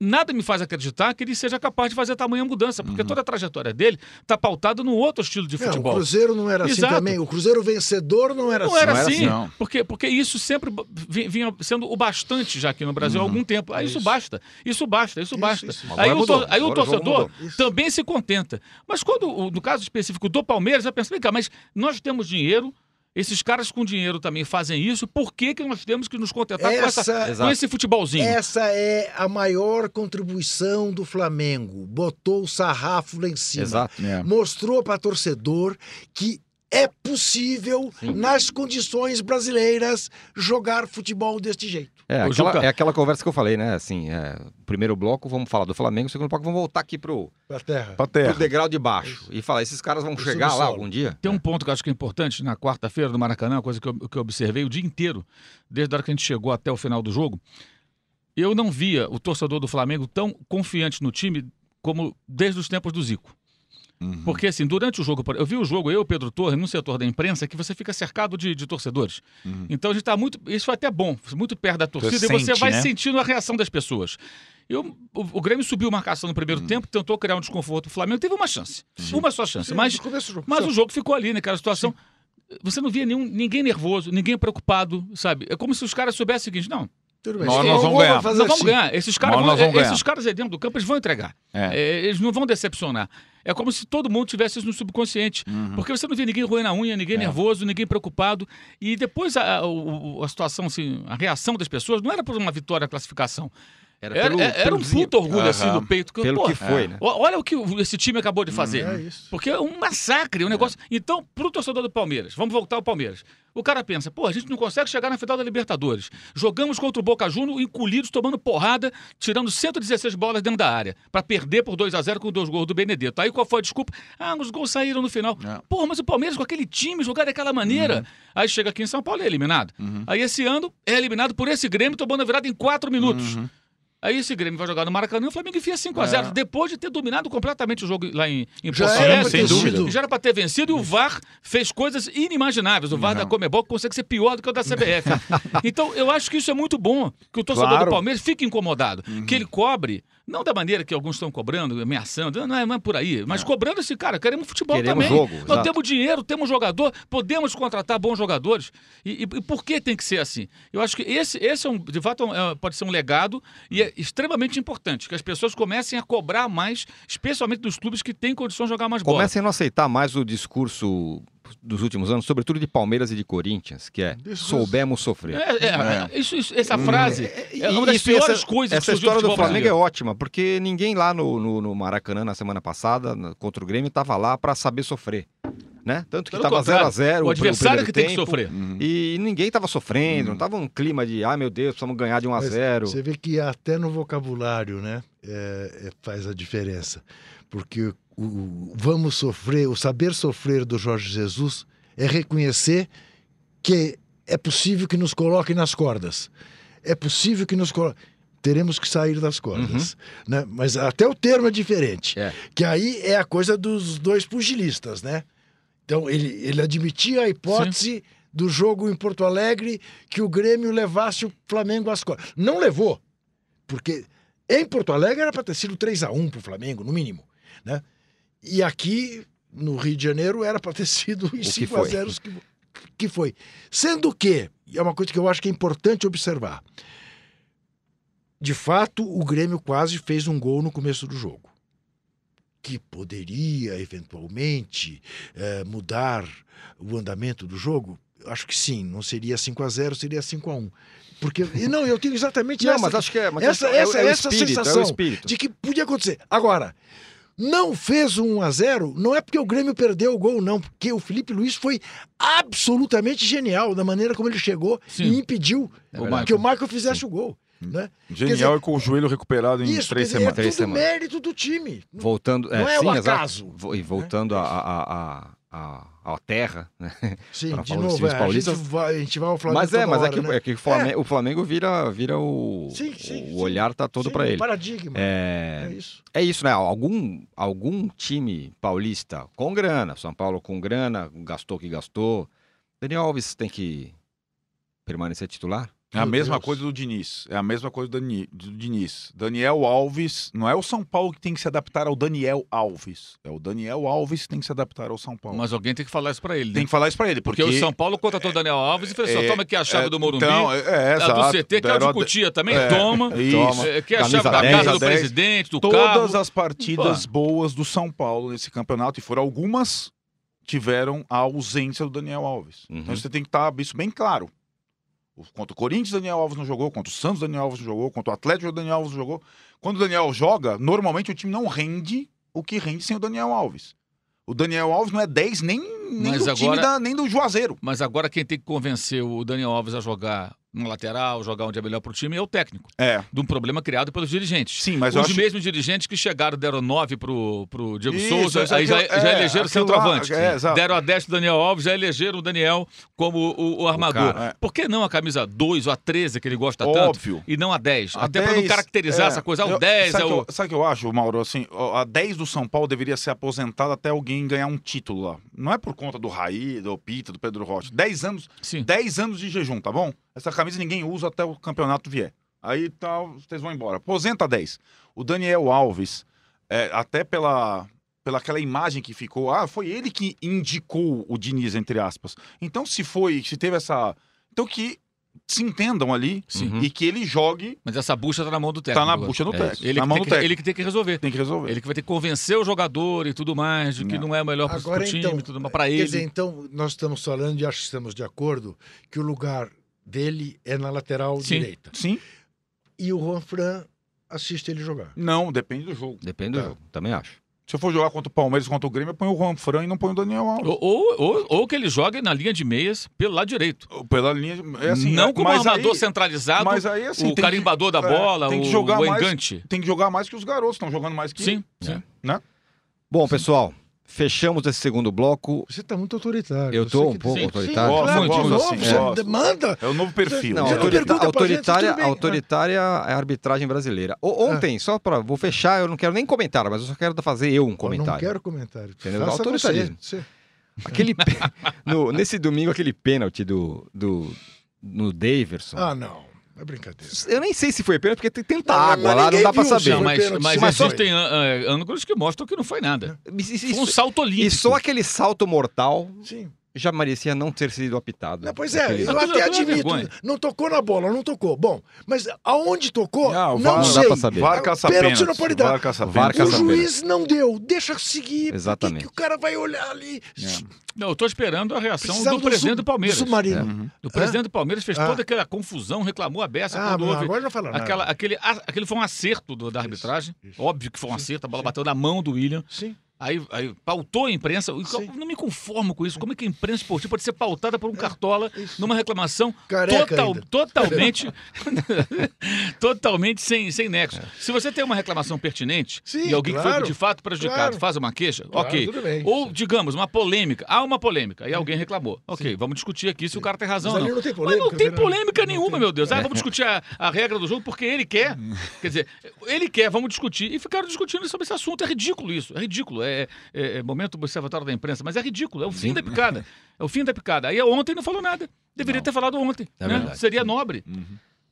nada me faz acreditar que ele seja capaz de fazer tamanha mudança, porque toda a trajetória dele está pautada num outro estilo de Não, futebol. o Cruzeiro não era assim Exato. também. O Cruzeiro vencedor não era Não assim. era Não era assim, assim, não. porque, porque isso sempre vi- vinha sendo o bastante já aqui no Brasil há algum tempo. Aí isso, Isso. basta, isso basta, isso, Isso, basta. isso. Aí, o, tor- aí o torcedor também se contenta. Mas quando, no caso específico do Palmeiras, eu penso, vem cá, mas nós temos dinheiro, esses caras com dinheiro também fazem isso, por que, que nós temos que nos contentar com, essa- Essa- com esse futebolzinho? Essa é a maior contribuição do Flamengo. Botou o sarrafo lá em cima. Exato. É. Mostrou para torcedor que é possível, nas condições brasileiras, jogar futebol deste jeito. É Ô, aquela, é aquela conversa que eu falei, né? Assim, é, primeiro bloco vamos falar do Flamengo, segundo bloco vamos voltar aqui pro, Pra terra. Pra pro terra. degrau de baixo e falar, esses caras vão chegar lá algum dia? Tem um ponto que eu acho que é importante na quarta-feira do Maracanã, uma coisa que eu, que eu observei o dia inteiro, desde a hora que a gente chegou até o final do jogo. Eu não via o torcedor do Flamengo tão confiante no time como desde os tempos do Zico. Uhum. Porque, assim, durante o jogo, eu vi o jogo, eu, Pedro Torre, no setor da imprensa, que você fica cercado de, de torcedores. Uhum. Então a gente está muito. Isso foi até bom, muito perto da torcida, e sente, você vai né? sentindo a reação das pessoas. Eu, o, o Grêmio subiu marcação no primeiro tempo, tentou criar um desconforto. O Flamengo teve uma chance. Uma só chance. Sim, Mas jogo. mas o jogo ficou ali, naquela situação. Você não via nenhum, ninguém nervoso, ninguém preocupado, sabe? É como se os caras soubessem o seguinte: não, Tudo bem. Nós- nós vamos ganhar. fazer nós vamos assim. ganhar. Esses caras, Nós vão, vamos ganhar. esses caras aí dentro do campo, eles vão entregar. É. É, eles não vão decepcionar. É como se todo mundo tivesse isso no subconsciente. Uhum. Porque você não via ninguém roendo a unha, ninguém É. nervoso, ninguém preocupado. E depois a, o- a situação, assim, a reação das pessoas não era por uma vitória, a classificação. Era, pelo- era pelo um desempenho. puto orgulho assim Aham. no peito. Que, Pelo pô, que foi, né? o- Olha o que esse time acabou de fazer. É isso. Porque é um massacre, um negócio. Então, pro torcedor do Palmeiras, vamos voltar ao Palmeiras. O cara pensa, pô, a gente não consegue chegar na final da Libertadores. Jogamos contra o Boca Juniors, encolhidos, tomando porrada, tirando 116 bolas dentro da área, pra perder por 2 a 0 com dois gols do Benedetto. Aí qual foi a desculpa? Ah, os gols saíram no final. É. Porra, mas o Palmeiras com aquele time jogar daquela maneira. Aí chega aqui em São Paulo e é eliminado. Aí esse ano é eliminado por esse Grêmio, tomando a virada em 4 minutos. Aí esse Grêmio vai jogar no Maracanã, o Flamengo enfia 5x0, É. depois de ter dominado completamente o jogo lá em, em Porto Alegre. sem dúvida. Já era pra ter vencido e o VAR fez coisas inimagináveis. O VAR da Comebol consegue ser pior do que o da CBF. [laughs] então, eu acho que isso é muito bom, que o torcedor Claro. do Palmeiras fique incomodado. Que ele cobre, não da maneira que alguns estão cobrando, ameaçando, não é, não é por aí, mas cobrando esse cara, queremos futebol Queremos também. jogo, Nós exato. temos dinheiro, temos jogador, podemos contratar bons jogadores. E, e- e por que tem que ser assim? Eu acho que esse, esse é um, de fato, é- pode ser um legado e é extremamente importante que as pessoas comecem a cobrar mais, especialmente dos clubes que têm condições de jogar mais bola. Comecem a não aceitar mais o discurso dos últimos anos, sobretudo de Palmeiras e de Corinthians, que é Isso- soubemos sofrer. É, é, isso- isso- essa frase é, E uma das isso- piores essa, coisas Essa que surgiu história do Flamengo é ótima, porque ninguém lá no, no, no Maracanã na semana passada, na- contra o Grêmio, estava lá para saber sofrer. Né? Tanto que estava contrário, 0x0. O adversário que tem que sofrer. E ninguém estava sofrendo, não estava um clima de, ai meu Deus, precisamos ganhar de 1 a Mas 0 Você vê que até no vocabulário, né, é- é- faz a diferença. Porque o, o vamos sofrer, o saber sofrer do Jorge Jesus é reconhecer que é possível que nos coloquem nas cordas. É possível que nos coloquem. Teremos que sair das cordas. Né? Mas até o termo é diferente. É. Que aí é a coisa dos dois pugilistas, né? Então, ele, ele admitia a hipótese do jogo em Porto Alegre que o Grêmio levasse o Flamengo às costas. Não levou, porque em Porto Alegre era para ter sido 3 a 1 para o Flamengo, no mínimo. Né? E aqui, no Rio de Janeiro, era para ter [laughs] sido os que 5 a foi. 0 que, que foi. Sendo que, e é uma coisa que eu acho que é importante observar, de fato, o Grêmio quase fez um gol no começo do jogo. Que poderia, eventualmente, eh, mudar o andamento do jogo? Acho que sim, não seria 5 a 0 seria 5 a 1 Porque, e não, eu tenho exatamente Não, essa, mas acho que é, mas essa, é, essa, é espírito, sensação de que podia acontecer. Agora, não fez um 1 a 0 não é porque o Grêmio perdeu o gol, não, porque o Felipe Luiz foi absolutamente genial da maneira como ele chegou Sim. e impediu verdade. que o Michael fizesse o gol. Né? Genial dizer, e com o joelho recuperado em Isso, três dizer, semanas. é Três tudo semanas. mérito do time. Voltando, Não é sim, o exato. acaso. Vo- E voltando à a, a, a, a terra, né? Sim, de novo, é, a, gente paulistas. vai, a gente vai ao Flamengo Mas é, mas é hora, que, né? é que o, Flamengo, o Flamengo vira, vira o, Sim, sim, o sim. olhar tá todo para ele. paradigma. É, É isso. é isso, né? Algum, algum time paulista com grana, São Paulo com grana, gastou o que gastou. Daniel Alves tem que permanecer titular? É a Meu mesma Deus. coisa do Diniz. É a mesma coisa do, Diniz. Daniel Alves, não é o São Paulo que tem que se adaptar ao Daniel Alves. É o Daniel Alves que tem que se adaptar ao São Paulo. Mas alguém tem que falar isso pra ele, né? Tem que falar isso pra ele, porque, Porque o São Paulo contratou o Daniel Alves e falou assim: ó, toma aqui a chave é, do Morumbi. Então, é, é, a do. CT, que é o de Cutia também, é, toma. Isso. É, que é a chave da 10, casa do 10. presidente, do Todas carro. as partidas boas do São Paulo nesse campeonato, e foram algumas, tiveram a ausência do Daniel Alves. Uhum. Então você tem que estar isso bem claro. Contra o Corinthians, Daniel Alves não jogou. Contra o Santos, Daniel Alves não jogou. Contra o Atlético, Daniel Alves não jogou. Quando o Daniel joga, normalmente o time não rende o que rende sem o Daniel Alves. O Daniel Alves não é 10 nem, nem Mas do time agora- da- nem do Juazeiro. Mas agora quem tem que convencer o Daniel Alves a jogar no lateral, jogar onde é melhor pro time, é o técnico. É. De um problema criado pelos dirigentes. Sim, mas Os acho mesmos dirigentes que chegaram deram 9 pro, pro Diego Isso, Souza, aí já, aquilo- já é, elegeram o centroavante. lá, é, deram a 10 pro Daniel Alves, já elegeram o Daniel como o, o armador. cara, é. Por que não a camisa 2 ou a 13 que ele gosta Óbvio. tanto? E não a 10? A Até para não 10, caracterizar é, essa coisa. Ah, o eu- 10 sabe é que o. eu- sabe o que eu acho, Mauro? Assim, a 10 do São Paulo deveria ser aposentada até alguém ganhar um título lá. Não é por conta do Raí, do Pita, do Pedro Rocha. 10 anos, Sim. 10 anos de jejum, tá bom? Essa camisa ninguém usa até o campeonato vier. Aí tá, vocês vão embora. Aposenta 10. O Daniel Alves, é, até pela, pela aquela imagem que ficou, ah, foi ele que indicou o Diniz, entre aspas. Então, se foi, se teve essa. Então que se entendam ali Sim. e que ele jogue, Mas essa bucha tá na mão do técnico. tá na bucha do É técnico. Ele na que, mão tem do que, técnico. ele que tem que resolver. Tem que resolver. Ele que vai ter que convencer o jogador e tudo mais, de que Não. não é o melhor pro time então, e tudo mais, Quer ele. dizer, então, nós estamos falando e acho que estamos de acordo que o lugar dele é na lateral Sim. direita. Sim? E o Juan Fran assiste ele jogar. Não, depende do jogo. Depende do Tá. jogo, também acho. Se eu for jogar contra o Palmeiras, contra o Grêmio, eu ponho o Juan Fran e não ponho o Daniel Alves. Ou, ou, ou, ou que ele jogue na linha de meias pelo lado direito. Pela linha. É assim, não é- como mas armador aí- centralizado, Mas aí, assim, o tem que- carimbador da é, bola, tem que o, jogar o mais- engante. Tem que jogar mais que os garotos estão jogando mais que Sim, ele. sim. Né? Bom, pessoal, fechamos esse segundo bloco. Você está muito autoritário. Eu tô um pouco Sim, autoritário. Gosto, Claro, novo, assim, você gosto. manda. É o novo perfil. Não, autorita- gente, autoritária, tudo bem. autoritária é a arbitragem brasileira. O- ontem, só para vou fechar, eu não quero nem comentar, mas eu só quero fazer eu um Eu não comentário. quero comentário. Entendeu? Faça Autoritarismo. você. Você- Aquele [laughs] no- nesse domingo aquele pênalti do do no Daverson. Ah, não. É brincadeira. Eu nem sei se foi pênalti porque tem tanta Não, água mas lá, não dá pra saber. Não, mas, pênalti, mas mas existem ã- ã, ângulos que mostram que não foi nada. Isso- um salto olímpico. e só aquele salto mortal Sim. Já merecia não ter sido apitado. Não, pois é, Aquele- eu até é admito. Não tocou na bola, não tocou. Bom, mas aonde tocou, Não, não, VAR- não dá sei. pra saber. VAR caça Pênalti não pode dar. VAR caça VAR pênalti. caça o juiz não deu, deixa seguir. Exatamente. Que, que o cara vai olhar ali? Não, eu tô esperando a reação Precisava do presidente do Palmeiras. submarino. Uhum. O presidente do Palmeiras fez Ah. toda aquela confusão, reclamou a beça Ah, quando não, houve agora não fala nada. aquela, aquele, a- aquele foi um acerto do- da arbitragem. isso. Óbvio que foi um acerto, a bola sim. bateu na mão do William. Sim. Aí, aí pautou a imprensa. Sim. não me conformo com isso. Como é que a imprensa esportiva pode ser pautada por um cartola isso. numa reclamação total- totalmente [laughs] [laughs] totalmente sem, sem nexo? Se você tem uma reclamação pertinente Sim, e alguém que claro, foi de fato prejudicado claro. faz uma queixa, Claro, ok. Ou, digamos, uma polêmica. Há uma polêmica e alguém reclamou. Ok, vamos discutir aqui se o cara tem razão Mas ou não. não tem Mas polêmica, não tem polêmica Não nenhuma, tem. meu Deus. Ah, vamos discutir a, a regra do jogo porque ele quer. [laughs] Quer dizer, ele quer, vamos discutir. E ficaram discutindo sobre esse assunto. É ridículo isso. É ridículo. É, é- é momento observatório da imprensa, mas é ridículo. É o fim Sim. da picada. É o fim da picada. Aí ontem não falou nada. Deveria ter falado ontem. É né? Seria nobre.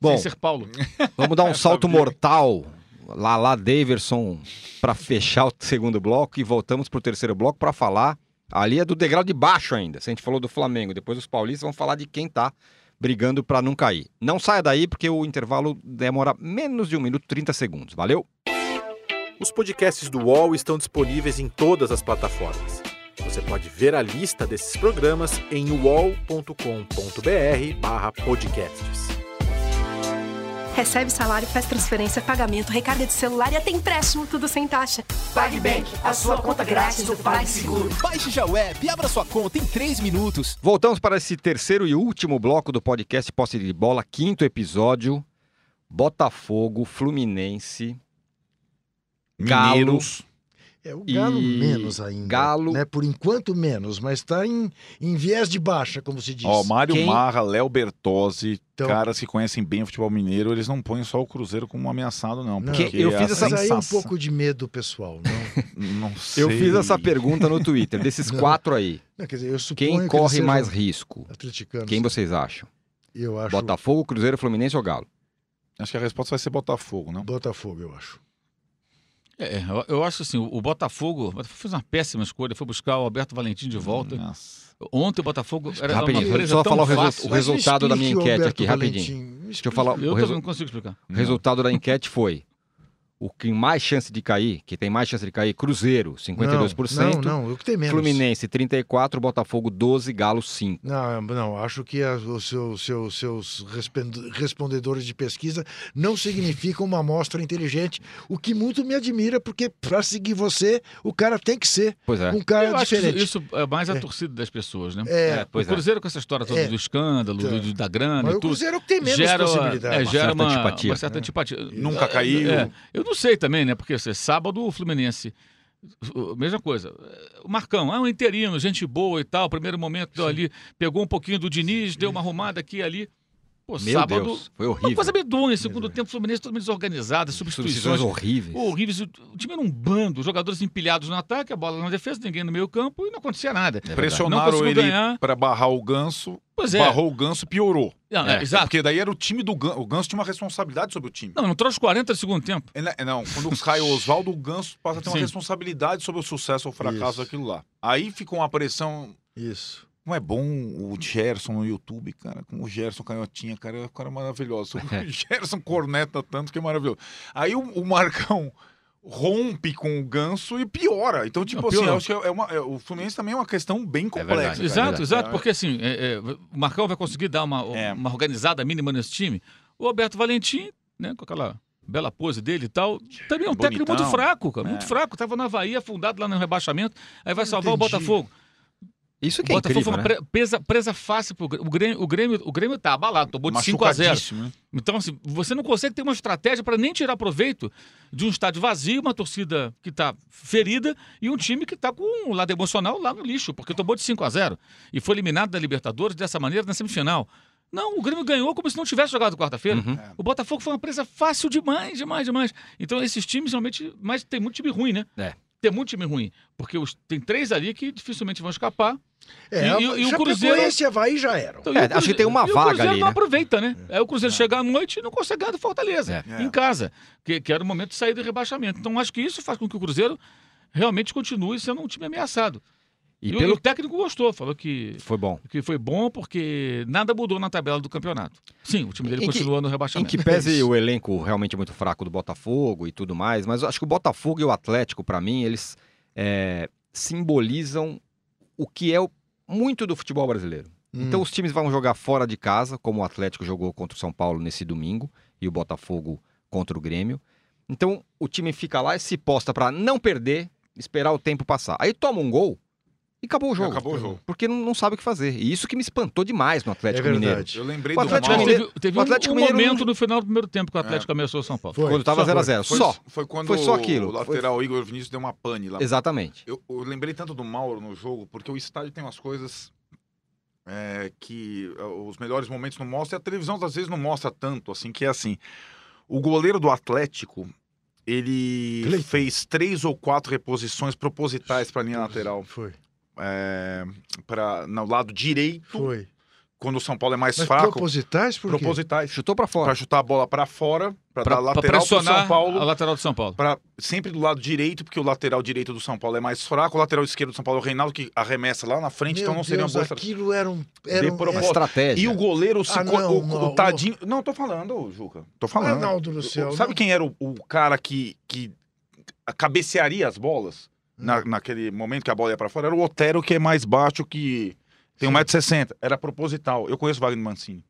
Bom, Sem ser Paulo. vamos dar um [laughs] salto vida. mortal lá lá Daverson para fechar o segundo bloco e voltamos pro terceiro bloco para falar ali é do degrau de baixo ainda. Se a gente falou do Flamengo, depois os paulistas vão falar de quem tá brigando para não cair. Não saia daí porque o intervalo demora menos de um minuto e 30 segundos. Valeu? Os podcasts do UOL estão disponíveis em todas as plataformas. Você pode ver a lista desses programas em uol.com.br/barra podcasts. Recebe salário, faz transferência, pagamento, recarga de celular e até empréstimo, tudo sem taxa. PagBank, a sua conta grátis do PagSeguro. Baixe já o app e abra sua conta em 3 minutos. Voltamos para esse terceiro e último bloco do podcast Posse de Bola, quinto episódio. Botafogo, Fluminense, Galo. Mineiros. É o Galo E menos ainda. Galo- Né? Por enquanto menos, mas está em, em viés de baixa, como se diz. Ó, Mário Quem- Marra, Léo Bertozzi, Então- caras que conhecem bem o futebol mineiro, eles não põem só o Cruzeiro como ameaçado, não. Não. porque Eu é fiz essa- Mas aí é um pouco de medo pessoal, não? [laughs] Não sei. Eu fiz essa pergunta no Twitter. Desses [laughs] Não. quatro aí, Não, quer dizer, quem que corre mais risco? Quem vocês acham? Eu acho. Botafogo, Cruzeiro, Fluminense ou Galo? Acho que a resposta vai ser Botafogo, não? Botafogo, eu acho. É, eu, eu acho assim, o Botafogo, o Botafogo fez uma péssima escolha, foi buscar o Alberto Valentim de volta. Nossa. Ontem o Botafogo era uma Rapidinho, empresa só tão falar o, resu- fácil. o resultado da minha enquete Alberto aqui, rapidinho. Valentim. Me Deixa eu falar. Eu o resu- não consigo explicar. O resultado da enquete foi o que mais chance de cair, que tem mais chance de cair, Cruzeiro, 52%. Não, não, eu que tenho menos. Fluminense, 34%, Botafogo, 12%, Galo, 5%. Não, não, acho que as- os seus, seus, seus respond- respondedores de pesquisa não significam uma amostra inteligente, o que muito me admira, porque para seguir você, o cara tem que ser Pois é. um cara eu diferente. isso, isso é mais a torcida das pessoas, né? É, pois o Cruzeiro com essa história toda É. do escândalo, Tá. do- da grana mas e o tudo. Cruzeiro é o que tem menos gera, possibilidade. é, Uma gera certa uma, antipatia. uma certa antipatia. Nunca caiu. É, eu não sei também, né? Porque assim, sábado o Fluminense. Mesma coisa. O Marcão, é um interino, gente boa e tal. Primeiro momento ali, pegou um pouquinho do Diniz, deu uma arrumada aqui e ali. Pô, Meu sábado. Deus, foi Uma horrível. coisa medonha. Segundo tempo, o Fluminense totalmente desorganizado, Substituições substituições horríveis. horríveis. O time era um bando, jogadores empilhados no ataque, a bola na defesa, ninguém no meio campo e não acontecia nada. Não Pressionaram ele pra barrar o ganso, Pois é. barrou o ganso piorou. Não, é, É, exato. Porque daí era o time do ganso. O ganso tinha uma responsabilidade sobre o time. Não, não trouxe 40 no segundo tempo. É, né, Não, quando cai o Oswaldo, o Ganso passa a ter uma Sim. responsabilidade sobre o sucesso ou fracasso Isso. daquilo lá. Aí fica uma pressão. Isso. Não é bom o Gerson no YouTube, cara. Com o Gerson Canhotinha, cara, é um cara maravilhoso. [laughs] O Gerson corneta tanto que é maravilhoso. Aí o, o Marcão rompe com o Ganso e piora. Então, tipo Não, assim, eu acho que é uma, é- o Fluminense também é uma questão bem complexa. verdade. cara. Exato, É, exato, é, porque assim, é, é, o Marcão vai conseguir dar uma, É. uma organizada mínima nesse time. O Alberto Valentim, né, com aquela bela pose dele e tal, também é um técnico Bonitão. muito fraco, cara, muito É. fraco. Tava na Havaí, afundado lá no rebaixamento, aí vai Não salvar o entendi. Botafogo. Isso que é Botafogo incrível, foi né? uma pre- presa, presa fácil pro Grêmio. O Grêmio, o Grêmio, o Grêmio tá abalado, tomou de 5 a 0 machucadíssimo, né? Então, assim, você não consegue ter uma estratégia para nem tirar proveito de um estádio vazio, uma torcida que está ferida e um time que está com o lado emocional lá no lixo, porque tomou de 5 a 0 e foi eliminado da Libertadores dessa maneira na semifinal. Não, o Grêmio ganhou como se não tivesse jogado quarta-feira. Uhum. O Botafogo foi uma presa fácil demais, demais, demais. Então, esses times realmente. Mas tem muito time ruim, né? É. Tem muito time ruim. Porque os- tem três ali que dificilmente vão escapar. É, E- e- e o Cruzeiro- Esse Havaí já eram. Então, É, e o acho que Cruzeiro- tem uma e o vaga Cruzeiro ali, não né? aproveita, né? Aí o Cruzeiro chega à noite e não consegue ganhar do Fortaleza, É. em casa, que, que era o momento de sair do rebaixamento. Então acho que isso faz com que o Cruzeiro realmente continue sendo um time ameaçado. E E, pelo o técnico gostou, falou que, foi bom. que foi bom porque nada mudou na tabela do campeonato. Sim, o time dele Em que- continua no Em rebaixamento. que pese [laughs] o elenco realmente muito fraco do Botafogo e tudo mais, mas eu acho que o Botafogo e o Atlético, pra mim, eles é, simbolizam o que é o- muito do futebol brasileiro. Hum. Então os times vão jogar fora de casa, como o Atlético jogou contra o São Paulo nesse domingo e o Botafogo contra o Grêmio. Então o time fica lá e se posta pra não perder, esperar o tempo passar. Aí toma um gol e acabou o jogo. Acabou o jogo. Porque não, não sabe o que fazer. E isso que me espantou demais no É Atlético Mineiro. verdade. Eu lembrei O do Atlético Mauro. Mineiro- teve teve o um- Atlético um, Mineiro não- momento no final do primeiro tempo que o Atlético ameaçou o São Paulo. Foi. Quando tava Só 0x0. Foi, Só. foi quando Foi só aquilo. o lateral Igor Vinícius deu uma pane lá. Exatamente. Eu, eu lembrei tanto do Mauro no jogo, porque o estádio tem umas coisas é, que é, os melhores momentos não mostram, e a televisão às vezes não mostra tanto, assim, que é assim. O goleiro do Atlético, ele Cleiton. fez três ou quatro reposições propositais para a linha lateral. Foi. É, pra, no lado direito, Foi. quando o São Paulo é mais Mas fraco. propositais por quê? Propositais. Chutou pra fora. Para chutar a bola para fora, para Pra, dar lateral pro pressionar São Paulo. a lateral do São Paulo. Pra, sempre do lado direito, porque o lateral direito do São Paulo é mais fraco, o lateral esquerdo do São Paulo é o Reinaldo, que arremessa lá na frente, Meu então não seria uma boa estratégia. aquilo era um... Era um. Uma era... estratégia. E o goleiro, se Ah, não, o, o não, tadinho. Não, tô falando, Juca. Tô falando. Arnaldo do céu, Sabe não. quem era o, o cara que, que cabecearia as bolas. Na, naquele momento que a bola ia pra fora? Era o Otero, que é mais baixo, que tem Sim. 1,60m. Era proposital. Eu conheço o Wagner Mancini.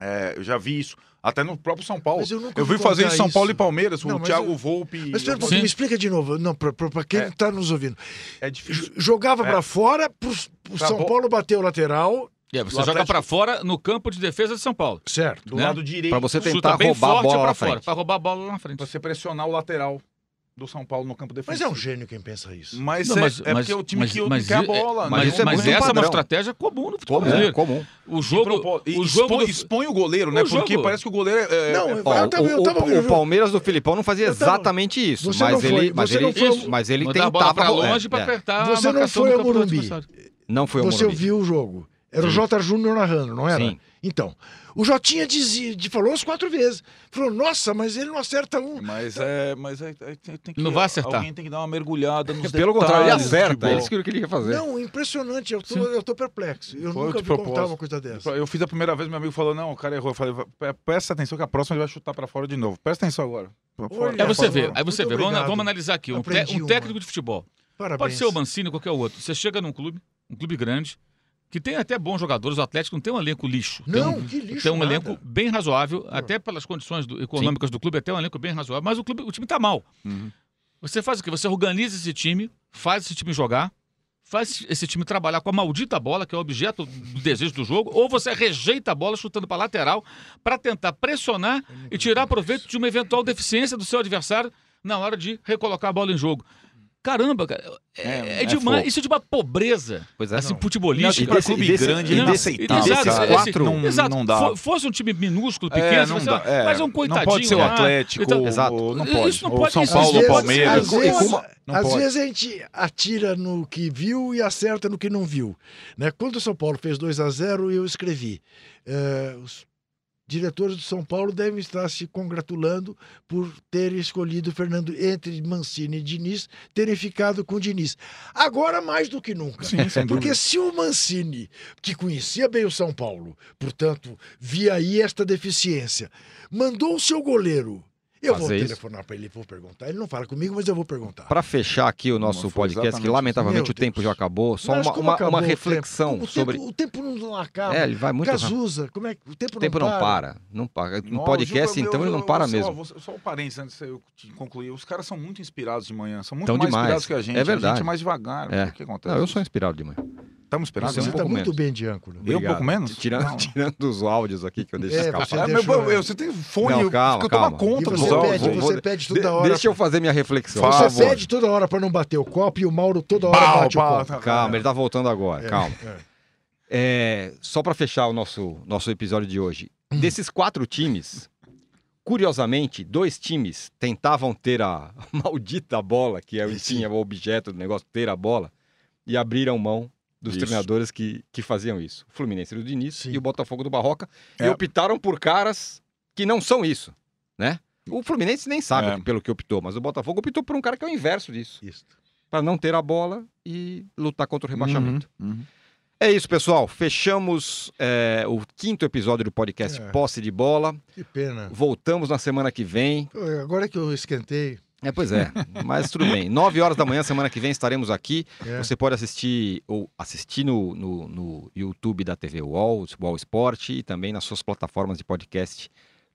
É, eu já vi isso. Até no próprio São Paulo. Mas eu nunca Eu vi fazer em São Paulo isso. e Palmeiras, Não, o Thiago eu- Volpe. Mas espera um pouquinho, me explica de novo. Não, pra, pra, pra quem É. tá nos ouvindo. É difícil. Jogava É. pra fora, pro, pro Pra São bo- Paulo bater o lateral, É, você joga pra fora no campo de defesa de São Paulo. certo. Do né? lado direito. Pra você tentar roubar a bola fora, frente. pra roubar a bola lá na frente. Pra você pressionar o lateral do São Paulo no campo Mas defensivo. é um gênio quem pensa isso. Mas, Não, é, mas- é mas- porque o time mas- que mas quer a é- bola. mas né? isso é mas muito essa é uma padrão. estratégia comum no futebol Comum, comum. O jogo, e o jogo expõe, do- expõe o goleiro, né? O Porque jogo- parece que o goleiro é. Não, é- eu- Ó, eu tava- eu o, tava o- o o Palmeiras do Filipão não fazia exatamente isso, Você mas foi- ele, mas você ele, foi- mas ele mandar a bola tentava pra é, longe pra é. apertar Você não foi ao Morumbi. Não foi o Você Morumbi. ouviu o jogo. Era o Sim. J. Júnior narrando, não era? Sim. Então, o Jotinha dizia, de- falou as quatro vezes. Falou, nossa, mas ele não acerta um. Mas é. Mas é, é- tem que, Não vai acertar. Alguém tem que dar uma mergulhada nos [laughs] Pelo contrário, ele do acerta. É isso que ele queria fazer. Não, impressionante. Eu tô, eu tô perplexo. Eu Foi nunca vi contar uma coisa dessa. Eu fiz a primeira vez, meu amigo falou: não, o cara errou. Eu falei: "Pre- presta atenção que a próxima ele vai chutar pra fora de novo. Presta atenção agora. Fora. Olha, Aí você vê, aí você vê. Vamos, vamos analisar aqui. Um, te- um técnico de futebol. Parabéns. Pode ser o Mancini, qualquer outro. Você chega num clube, um clube grande, que tem até bons jogadores. O Atlético não tem um elenco lixo. Tem Não, um, que lixo Tem um nada. elenco bem razoável, até pelas condições do- econômicas do clube, até um elenco bem razoável. Mas o, clube, o time tá mal. Uhum. Você faz o quê? Você organiza esse time, faz esse time jogar, faz esse time trabalhar com a maldita bola, que é o objeto do desejo do jogo, ou você rejeita a bola chutando para lateral para tentar pressionar e tirar proveito de uma eventual deficiência do seu adversário na hora de recolocar a bola em jogo. Caramba, cara, é, É, é de é isso é de uma pobreza Pois é, assim, não. futebolística. E pra desse- clube e desse- grande é e desse- inaceitável. e desses cara. quatro- não, Exato. não dá. Fo- fosse um time minúsculo, É, pequeno, não você- dá, é. mas é um Não coitadinho. pode ser o. Atlético, Então, Exato. ou- não pode. Isso não Ou pode São Paulo, vezes- Palmeiras. às vezes- E como- não Às vezes a gente atira no que viu e acerta no que não viu. Né? Quando o São Paulo fez 2 a 0 eu escrevi. eh, os diretores do São Paulo devem estar se congratulando por terem escolhido Fernando entre Mancini e Diniz, terem ficado com o Diniz. Agora mais do que nunca. Sim, Porque se o Mancini, que conhecia bem o São Paulo, portanto, via aí esta deficiência, mandou o seu goleiro. Eu vou isso. telefonar para ele, vou perguntar. Ele não fala comigo, mas eu vou perguntar. Para fechar aqui o nosso Não, podcast, que lamentavelmente o tempo Meu já acabou, só uma, uma, acabou uma o tempo? reflexão O tempo- sobre. O tempo não acaba. É, ele vai muito. Cazuza, como é que o tempo, O tempo não para. Não para. No Nossa, podcast, Juca, então, eu- ele não eu- para só, mesmo. vou- Só um parênteses antes de eu concluir. Os caras são muito inspirados de manhã. São muito Tão mais demais. inspirados que a gente. É A verdade. gente é mais devagar. É. O que acontece? Não, eu sou inspirado de manhã. Estamos inspirados? Você é um Você está pouco muito menos. bem de âncora. Eu um Obrigado. pouco menos? Tirando, Não. tirando os áudios aqui que eu deixo É, escapar. você Ah, meu, eu- você tem fone, Não, eu- calma, eu tomo calma. conta dos você áudios. você vou- pede toda hora. Deixa eu fazer minha reflexão. Fala. Você favor. pede toda hora para não bater o copo e o Mauro toda hora Pau, bate pau, o copo. tá- Calma, ele tá voltando agora. É, Calma. é. É, só para fechar o nosso, nosso episódio de hoje. Desses quatro times, curiosamente, dois times tentavam ter a [laughs] maldita bola, que é o, Sim. tinha o objeto do negócio, ter a bola, e abriram mão dos Isso. treinadores que, que faziam isso. O Fluminense do Diniz Sim. e o Botafogo do Barroca. E É. optaram por caras que não são isso, né? O Fluminense nem sabe É. pelo que optou, mas o Botafogo optou por um cara que é o inverso disso. Isso. Para não ter a bola e lutar contra o rebaixamento. Uhum, uhum. É isso, pessoal. Fechamos é, o quinto episódio do podcast É. Posse de Bola. Que pena. Voltamos na semana que vem. Agora que eu esquentei. É, pois é, mas tudo bem. Nove horas da manhã, semana que vem, estaremos aqui. É. Você pode assistir ou assistir no, no, no YouTube da TV UOL, UOL Esporte e também nas suas plataformas de podcast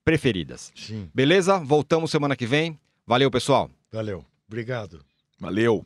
preferidas. Sim, Beleza? Voltamos semana que vem. Valeu, pessoal. valeu. Obrigado. Valeu.